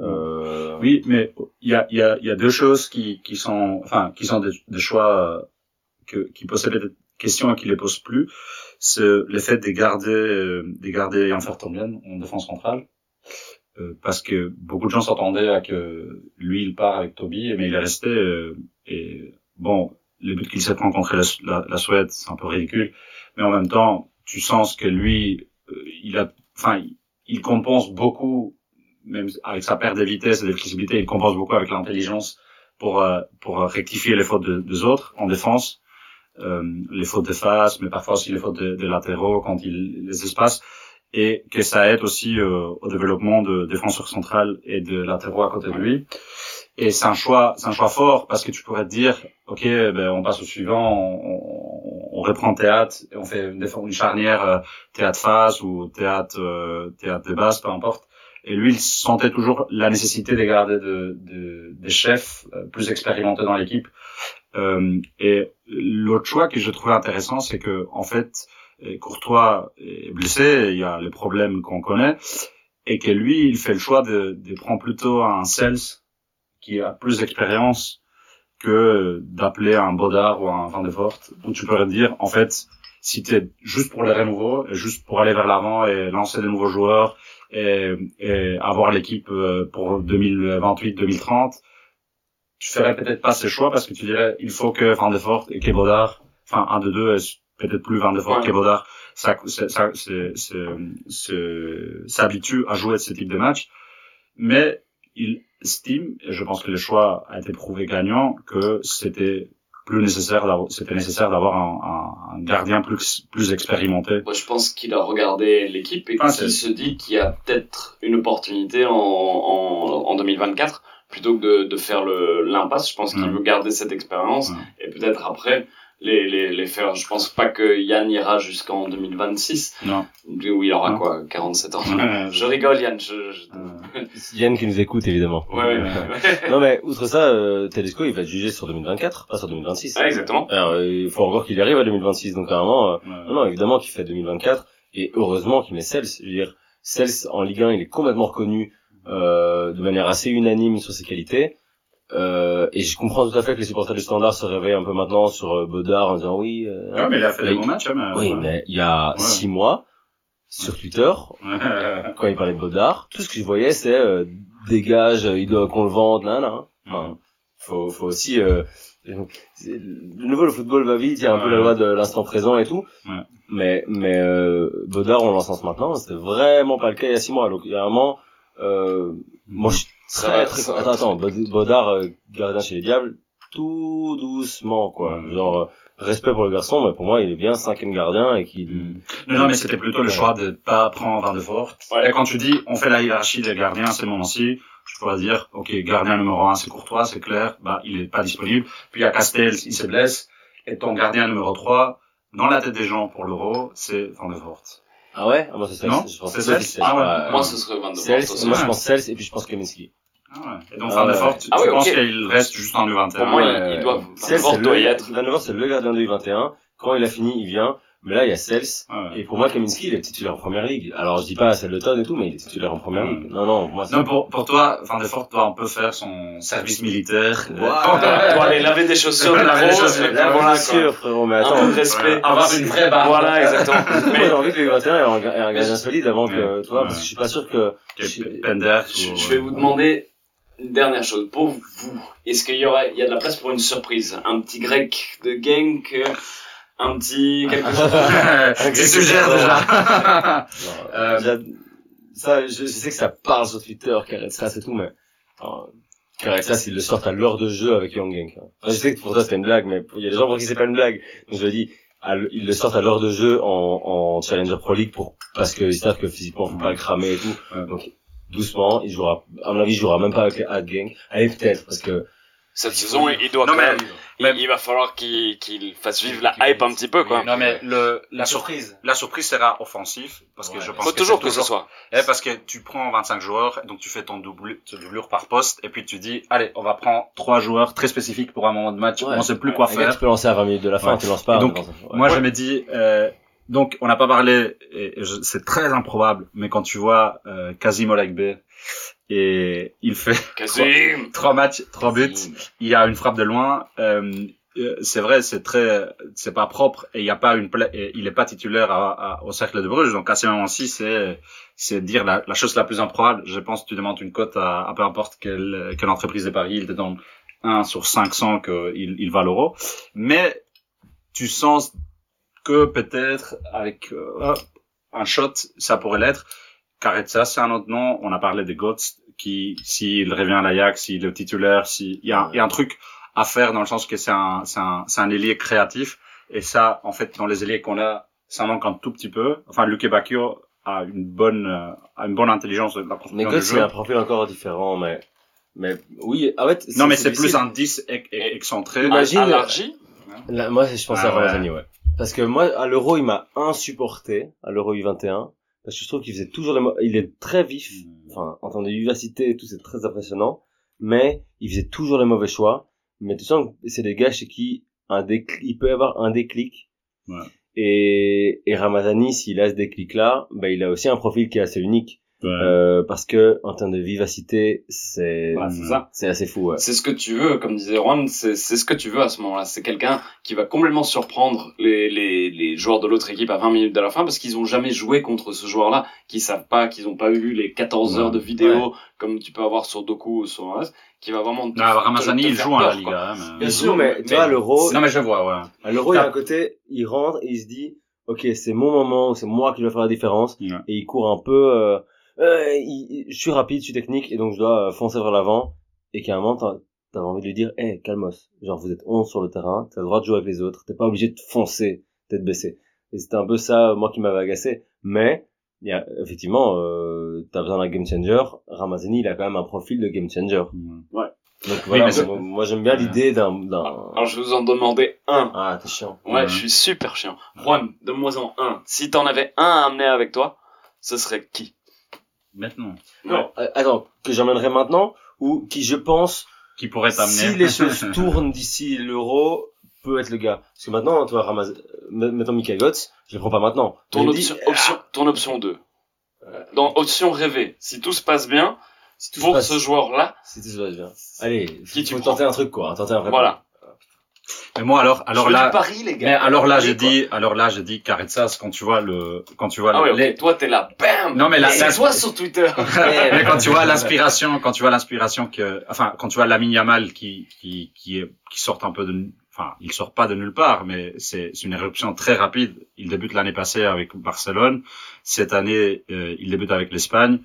Speaker 2: Euh,
Speaker 3: Oui, mais il y a, y, a, y a deux choses qui, qui sont, enfin, qui sont des, des choix euh, que, qui posaient peut-être questions et qui les posent plus. C'est le fait de garder, euh, de garder Vertonghen en défense centrale. Euh, parce que beaucoup de gens s'attendaient à que lui il part avec Toby, mais il est resté. euh, et bon, les buts qu'il s'est pris contre la, la, la Suède, c'est un peu ridicule, mais en même temps, tu sens que lui, euh, il a, enfin, il, compense beaucoup, même avec sa perte de vitesse et de flexibilité, il compense beaucoup avec l'intelligence pour euh, pour rectifier les fautes de- des autres en défense, euh, les fautes de face, mais parfois aussi les fautes de, de latéraux quand il les espace et que ça aide aussi euh, au développement de défenseurs centrales et de latéraux à côté de lui. Et c'est un choix, c'est un choix fort parce que tu pourrais te dire, ok, ben on passe au suivant, on, on, on reprend théâtre, et on fait une, une charnière euh, théâtre face ou théâtre euh, théâtre de base, peu importe. Et lui, il sentait toujours la nécessité de garder de, de, des chefs euh, plus expérimentés dans l'équipe. Euh, et l'autre choix que je trouvais intéressant, c'est que en fait, Courtois est blessé, il y a les problèmes qu'on connaît, et que lui, il fait le choix de, de prendre plutôt un Sels qui a plus d'expérience que d'appeler un Baudard ou un Van de Voort, où tu pourrais dire, en fait, si t'es juste pour le renouveau, et juste pour aller vers l'avant et lancer de nouveaux joueurs et, et avoir l'équipe euh, pour 2028-2030, tu ferais peut-être pas ce choix parce que tu dirais, il faut que Van de et que Baudard, enfin, un de deux, peut-être plus Van de Voort
Speaker 4: Ouais.
Speaker 3: que Baudard, ça, s'habitue à jouer ce type de match. Mais il estime, et je pense que le choix a été prouvé gagnant, que c'était plus nécessaire d'avoir, c'était nécessaire d'avoir un, un, un gardien plus, plus expérimenté.
Speaker 4: Moi, je pense qu'il a regardé l'équipe et
Speaker 3: Ah,
Speaker 4: qu'il se dit qu'il y a peut-être une opportunité en, en, en 2024 plutôt que de, de faire l'impasse. Je pense qu'il veut garder cette expérience et peut-être après les, les, les faire. Je pense pas que Yann ira jusqu'en 2026
Speaker 3: Non.
Speaker 4: où il aura
Speaker 3: Non.
Speaker 4: quoi 47 ans.
Speaker 3: Ouais.
Speaker 4: Je rigole Yann. Je, je-
Speaker 3: Euh,
Speaker 2: Yann qui nous écoute évidemment.
Speaker 4: Ouais, ouais, ouais.
Speaker 2: non mais outre ça, euh, Tedesco il va être jugé sur 2024, pas sur 2026.
Speaker 4: Ouais, exactement.
Speaker 2: Alors euh, il faut encore qu'il arrive à 2026, donc à un moment, euh,
Speaker 3: ouais.
Speaker 2: non, non, évidemment qu'il fait 2024 et heureusement qu'il met Cels. Je veux dire, Cels en Ligue 1 il est complètement reconnu euh, de manière assez unanime sur ses qualités. Euh, et je comprends tout à fait que les supporters du Standard se réveillent un peu maintenant sur euh, Baudard en disant oui. euh,
Speaker 3: Ouais, mais il a fait des bons matchs, hein,
Speaker 2: oui, mais il y a
Speaker 3: Ouais.
Speaker 2: six mois sur Twitter, quand il parlait de Baudard, tout ce que je voyais c'est euh, dégage, euh, il doit qu'on le vende, là, là. Enfin, faut, faut aussi. Euh, de nouveau, le football va vite, il y a un peu la loi de l'instant présent et tout.
Speaker 3: Ouais.
Speaker 2: Mais, mais euh, Baudard, on l'encense maintenant, c'était vraiment pas le cas il y a six mois. Donc, il y a un moment, euh, moi, je très, très.
Speaker 4: va.
Speaker 2: attends, attends, Baud- Baudard, euh, gardien chez les Diables, tout doucement, quoi. Genre, euh, respect pour le garçon, mais pour moi, il est bien cinquième gardien et qu'il.
Speaker 3: Mm. Non, non, mais c'était plutôt le choix de pas prendre Van de.
Speaker 4: Ouais.
Speaker 3: Et quand tu dis, on fait la hiérarchie des gardiens, c'est mon aussi, je pourrais dire, ok, gardien numéro un, c'est Courtois, c'est clair, bah, il est pas disponible. Puis il y a Castells, il se blesse. Et ton gardien numéro 3, dans la tête des gens pour l'euro, c'est Van de Voort.
Speaker 2: Ah ouais? Ah, moi, c'est Cels.
Speaker 3: Non?
Speaker 2: Je pense
Speaker 3: C'est
Speaker 2: que
Speaker 3: Cels Ah ouais.
Speaker 4: Moi, ce serait 22
Speaker 2: Cels,
Speaker 4: aussi.
Speaker 2: moi, je pense Cels et puis je pense Kaminski.
Speaker 3: Ah ouais. Et donc
Speaker 2: Ah
Speaker 3: Van de
Speaker 2: ouais.
Speaker 3: Voort, tu
Speaker 4: Ah ouais,
Speaker 3: penses qu'il reste juste en U21
Speaker 4: Pour moi,
Speaker 3: ouais.
Speaker 4: il, il doit,
Speaker 2: Cels,
Speaker 4: Van
Speaker 2: c'est
Speaker 4: doit y
Speaker 2: le,
Speaker 4: être.
Speaker 2: Van der Voort, c'est le gardien de U21. Quand il a fini, il vient. Mais là, il y a Cels.
Speaker 3: Ouais.
Speaker 2: Et pour moi, Kaminski, il est titulaire en première ligue. Alors, je dis pas celle de Todd et tout, mais il est titulaire en première
Speaker 3: Ouais.
Speaker 2: ligue. Non, non, moi, c'est...
Speaker 3: Non, pour, pour toi, Van der Fort doit un peu faire son service militaire. Euh.
Speaker 4: Quand on doit aller laver des chaussures de
Speaker 3: Laver des chaussures,
Speaker 4: voilà,
Speaker 2: bien sûr, frérot, mais
Speaker 4: Un
Speaker 2: attends.
Speaker 4: peu de respect.
Speaker 3: Avoir une vraie barbe.
Speaker 4: Voilà, exactement.
Speaker 2: Moi, j'ai envie que le 21 ait un, un gardien solide avant que, tu vois,
Speaker 3: Ouais.
Speaker 2: parce que je suis pas sûr que...
Speaker 3: Pender.
Speaker 4: Je, vais vous demander une dernière chose. Pour vous, est-ce qu'il y aura, il y a de la place pour une surprise? Un petit grec de euh, un petit quelque chose?
Speaker 3: C'est sujet déjà.
Speaker 2: Non,
Speaker 3: Euh,
Speaker 2: déjà, ça, je, je sais que ça parle sur Twitter, Carretsas et tout, mais, Carretsas, ils le sortent à l'heure de jeu avec Young Gang. Enfin, je sais que pour toi, c'était une blague, mais il y a des gens pour qui c'est pas une blague. Donc, je le dis, ils le sortent à l'heure de jeu en, en Challenger Pro League pour, parce qu'ils savent que physiquement, faut pas le cramer et tout. Donc, doucement, il jouera, à mon avis, il jouera même pas avec les Ad Gang. Allez, peut-être, parce que,
Speaker 4: Cette saison, il doit
Speaker 3: Non,
Speaker 4: quand
Speaker 3: mais-
Speaker 4: même, il, il va falloir qu'il, qu'il fasse vivre la hype un petit peu, quoi.
Speaker 3: Non, mais le, la surprise, la surprise sera offensif, parce que
Speaker 2: Ouais.
Speaker 3: je pense
Speaker 4: Faut
Speaker 3: que
Speaker 4: toujours
Speaker 3: c'est
Speaker 4: que ce soit.
Speaker 3: Eh, parce que tu prends 25 joueurs, donc tu fais ton double, ton doublure par poste, et puis tu dis, allez, on va prendre trois joueurs très spécifiques pour un moment de match,
Speaker 2: Ouais.
Speaker 3: on sait plus quoi faire.
Speaker 2: tu peux lancer à 20 minutes de la fin,
Speaker 3: Ouais.
Speaker 2: tu lances pas.
Speaker 3: Donc. Moi, je me dis, euh, donc, on n'a pas parlé, et je- c'est très improbable, mais quand tu vois euh, Kazim et il fait trois matchs, trois buts, il y a une frappe de loin. Euh, euh, c'est vrai, c'est très, c'est pas propre et il y a pas une, pla- il est pas titulaire à, à- au cercle de Bruges. Donc à ce moment-ci, c'est, c'est dire la, la chose la plus improbable. Je pense que tu demandes une cote à, à peu importe quelle, quelle entreprise de Paris, il te donne 1 sur 500 qu'il il va l'euro. Mais tu sens que peut-être avec euh, un shot, ça pourrait l'être. Carretza, c'est un autre nom. On a parlé des Goats qui, s'il revient à l'Ajax, s'il est titulaire, s'il il y a, il y a un truc à faire dans le sens que c'est un, c'est un, c'est un ailier créatif. Et ça, en fait, dans les ailiers qu'on a, ça manque un tout petit peu. Enfin, Luke Bacchio a une bonne, euh, a une bonne intelligence de la
Speaker 2: Mais
Speaker 3: construction du
Speaker 2: c'est un profil encore différent, mais, mais oui, en fait.
Speaker 3: Non, mais c'est plus un 10 e- e- excentré.
Speaker 2: Imagine-
Speaker 4: Élargi?
Speaker 2: Moi, je pensais
Speaker 3: Ah
Speaker 2: à
Speaker 3: ouais.
Speaker 2: Ramazani, ouais. Parce que moi, à l'Euro, il m'a insupporté, à l'Euro U21, parce que je trouve qu'il faisait toujours il est très vif, enfin, en termes de vivacité et tout, c'est très impressionnant, mais il faisait toujours les mauvais choix, mais tu sens que c'est des gars chez qui un déclic, il peut y avoir un déclic.
Speaker 3: Ouais.
Speaker 2: Et, et Ramazani, s'il a ce déclic-là, ben, il a aussi un profil qui est assez unique,
Speaker 3: Ouais.
Speaker 2: euh, parce que, en termes de vivacité, c'est,
Speaker 4: Bah, c'est ça.
Speaker 2: c'est assez fou, ouais.
Speaker 4: C'est ce que tu veux, comme disait Juan, c'est c'est ce que tu veux à ce moment-là. C'est quelqu'un qui va complètement surprendre les, les, les joueurs de l'autre équipe à 20 minutes de la fin parce qu'ils ont jamais joué contre ce joueur-là, qui savent pas, qu'ils ont pas vu les 14 heures de vidéo comme tu peux avoir sur Doku ou sur qui va vraiment te,
Speaker 3: Non, Ramazani,
Speaker 4: te- te
Speaker 3: il joue à la
Speaker 4: peur.
Speaker 3: Liga. hein, mais-
Speaker 2: Bien sûr, mais, tu vois, l'Euro,
Speaker 3: Non, mais je vois, ouais.
Speaker 2: À l'euro, il y a un côté, il rentre et il se dit, ok, c'est mon moment, c'est moi qui dois faire la différence,
Speaker 3: Ouais.
Speaker 2: et il court un peu, euh, il- il- je suis rapide, je suis technique, et donc je dois euh, foncer vers l'avant, et qu'à un moment, t'as envie de lui dire, hé, calmos, genre vous êtes 11 sur le terrain, t'as le droit de jouer avec les autres, t'es pas obligé de foncer, tête baissée. Et c'était un peu ça, moi, qui m'avait agacé, mais, il y a, effectivement, euh, t'as besoin d'un game changer, Ramazani, il a quand même un profil de game changer. Donc voilà,
Speaker 3: c'est-
Speaker 2: moi, moi, j'aime bien l'idée d'un, d'un,
Speaker 4: Alors je vais vous en demander un.
Speaker 2: ah, t'es chiant.
Speaker 4: Ouais,
Speaker 3: Ouais.
Speaker 4: je suis super chiant. Juan, donne-moi en un. Si t'en avais un à amener avec toi, ce serait qui?
Speaker 3: Maintenant.
Speaker 2: Non, euh, attends, que j'emmènerai maintenant ou qui, je pense,
Speaker 3: Qui pourrait t'amener.
Speaker 2: si les choses tournent d'ici l'euro, peut être le gars. Parce que maintenant, toi, Ramaz... euh, mettons Michael Götze, je le prends pas maintenant.
Speaker 4: ton option, option, ton option 2. Dans option rêvée, si tout se passe bien,
Speaker 2: si tout
Speaker 4: pour
Speaker 2: se passe,
Speaker 4: ce joueur-là,
Speaker 2: si tout se passe bien. Allez,
Speaker 4: Qui tu
Speaker 2: faut
Speaker 4: prends
Speaker 2: tenter un truc, quoi. Tenter un vrai
Speaker 4: voilà.
Speaker 3: Mais moi, alors, alors
Speaker 4: je
Speaker 3: là.
Speaker 4: du pari, les gars.
Speaker 3: Mais alors là,
Speaker 4: quoi.
Speaker 3: dit, alors là, j'ai dit Caretsas quand tu vois le, quand tu vois
Speaker 4: Ah
Speaker 3: le-
Speaker 4: ouais, ok,
Speaker 3: les-
Speaker 4: toi t'es là, bam
Speaker 3: Non, mais
Speaker 4: C'est
Speaker 3: la-
Speaker 4: toi sur Twitter
Speaker 3: mais quand tu vois l'inspiration, quand tu vois l'inspiration que, enfin, quand tu vois Lamine Yamal qui, qui, qui est, qui sort un peu de, enfin, il sort pas de nulle part, mais c'est c'est une éruption très rapide. Il débute l'année passée avec Barcelone. Cette année, euh, il débute avec l'Espagne.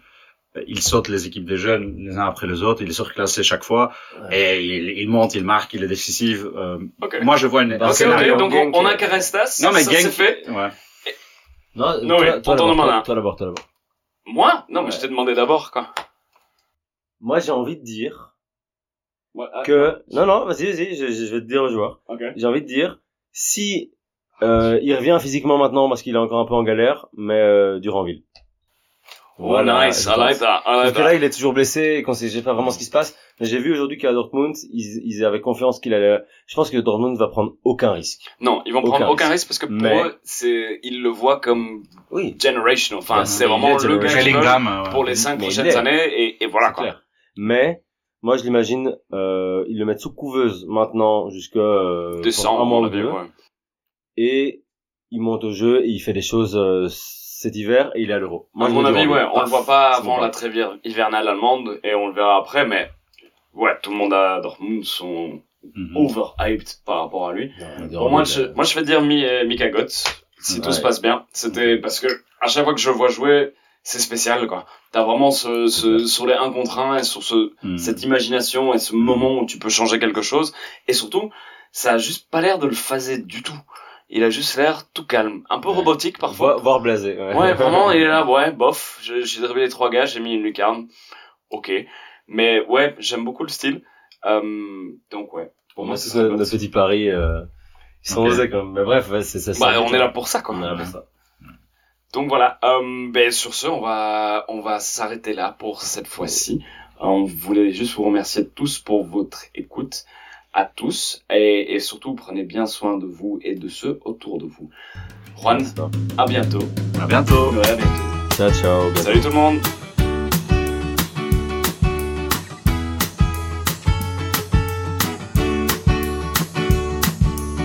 Speaker 3: Euh, Il saute les équipes des jeunes les uns après les autres. Il est surclassé chaque fois.
Speaker 2: Ouais.
Speaker 3: Et il, il monte, il marque, il est décisif. Euh,
Speaker 4: Ok.
Speaker 3: Moi, je vois une,
Speaker 2: Bah,
Speaker 3: un
Speaker 4: Ok,
Speaker 3: scénario.
Speaker 4: ok, donc on, on a
Speaker 2: euh,
Speaker 4: Carestas,
Speaker 3: Non, mais
Speaker 4: ça
Speaker 3: Genk-
Speaker 4: c'est fait.
Speaker 3: Ouais.
Speaker 2: Non,
Speaker 4: Non, oui,
Speaker 2: toi,
Speaker 4: demande
Speaker 2: toi,
Speaker 4: un.
Speaker 2: toi d'abord, toi d'abord.
Speaker 4: Moi? Non, mais je t'ai demandé d'abord, quoi.
Speaker 2: Moi, j'ai envie de dire
Speaker 4: Ouais, ah,
Speaker 2: que, non, non, vas-y, vas-y, je, je vais te dire le joueur. J'ai envie de dire, si, euh, il revient physiquement maintenant parce qu'il est encore un peu en galère, mais, euh, Duranville.
Speaker 4: Oh, nice,
Speaker 2: je
Speaker 4: I like that, I
Speaker 2: Parce
Speaker 4: like
Speaker 2: que là, il est toujours blessé et qu'on sait pas vraiment ce qui se passe. J'ai vu aujourd'hui qu'à Dortmund, ils, ils avaient confiance qu'il allait. Je pense que Dortmund va prendre aucun risque.
Speaker 4: Non, ils vont prendre
Speaker 2: Aucun
Speaker 4: aucun risque parce que pour
Speaker 2: Mais-
Speaker 4: eux, c'est, ils le voient comme
Speaker 2: Oui.
Speaker 4: generational. Enfin,
Speaker 2: Ouais,
Speaker 4: c'est
Speaker 2: mais
Speaker 4: vraiment le gars pour les cinq
Speaker 2: Mais
Speaker 4: prochaines années et, et voilà quoi.
Speaker 2: clair. Mais moi, je l'imagine, euh, ils le mettent sous couveuse maintenant jusqu'à euh,
Speaker 4: Décembre,
Speaker 2: un mois ou deux,
Speaker 4: ouais.
Speaker 2: et il monte au jeu et il fait des choses euh, cet hiver et il est à l'Euro.
Speaker 4: à mon avis, ouais, on le voit pas avant la trêve hivernale allemande et on le verra après, mais ouais, tout le monde à Dortmund sont
Speaker 3: mhm.
Speaker 4: overhyped par rapport à lui. Pour moi, je, moi, je vais dire euh, Mika Götze, si
Speaker 2: Ouais.
Speaker 4: tout se passe bien. C'était parce que à chaque fois que je le vois jouer, c'est spécial, quoi. T'as vraiment ce, ce, sur les 1 contre 1 et sur ce,
Speaker 3: Mhm.
Speaker 4: cette imagination et ce moment où tu peux changer quelque chose. Et surtout, ça a juste pas l'air de le phaser du tout. Il a juste l'air tout calme. Un peu
Speaker 2: Ouais.
Speaker 4: robotique parfois.
Speaker 2: Voir, voir blasé. Ouais,
Speaker 4: Ouais, vraiment, il est là, ouais, bof. J'ai j'ai dribblé les trois gars, j'ai mis une lucarne. Ok. Mais ouais, j'aime beaucoup le style. Euh, donc ouais. Pour moi,
Speaker 2: c'est
Speaker 4: c'est
Speaker 2: notre, petit pari. Euh, ils sont osés quand même. Mais bref, ouais, c'est ça.
Speaker 4: Bah, on est là pour ça, quoi.
Speaker 2: On est là pour ça.
Speaker 4: Donc voilà, euh, ben, sur ce, on va, on va s'arrêter là pour cette fois-ci. On voulait juste vous remercier tous pour votre écoute, à tous, et, et surtout prenez bien soin de vous et de ceux autour de vous. Juan, à bientôt.
Speaker 3: À bientôt.
Speaker 4: Ouais, à bientôt.
Speaker 2: Ciao, ciao.
Speaker 4: Salut tout le monde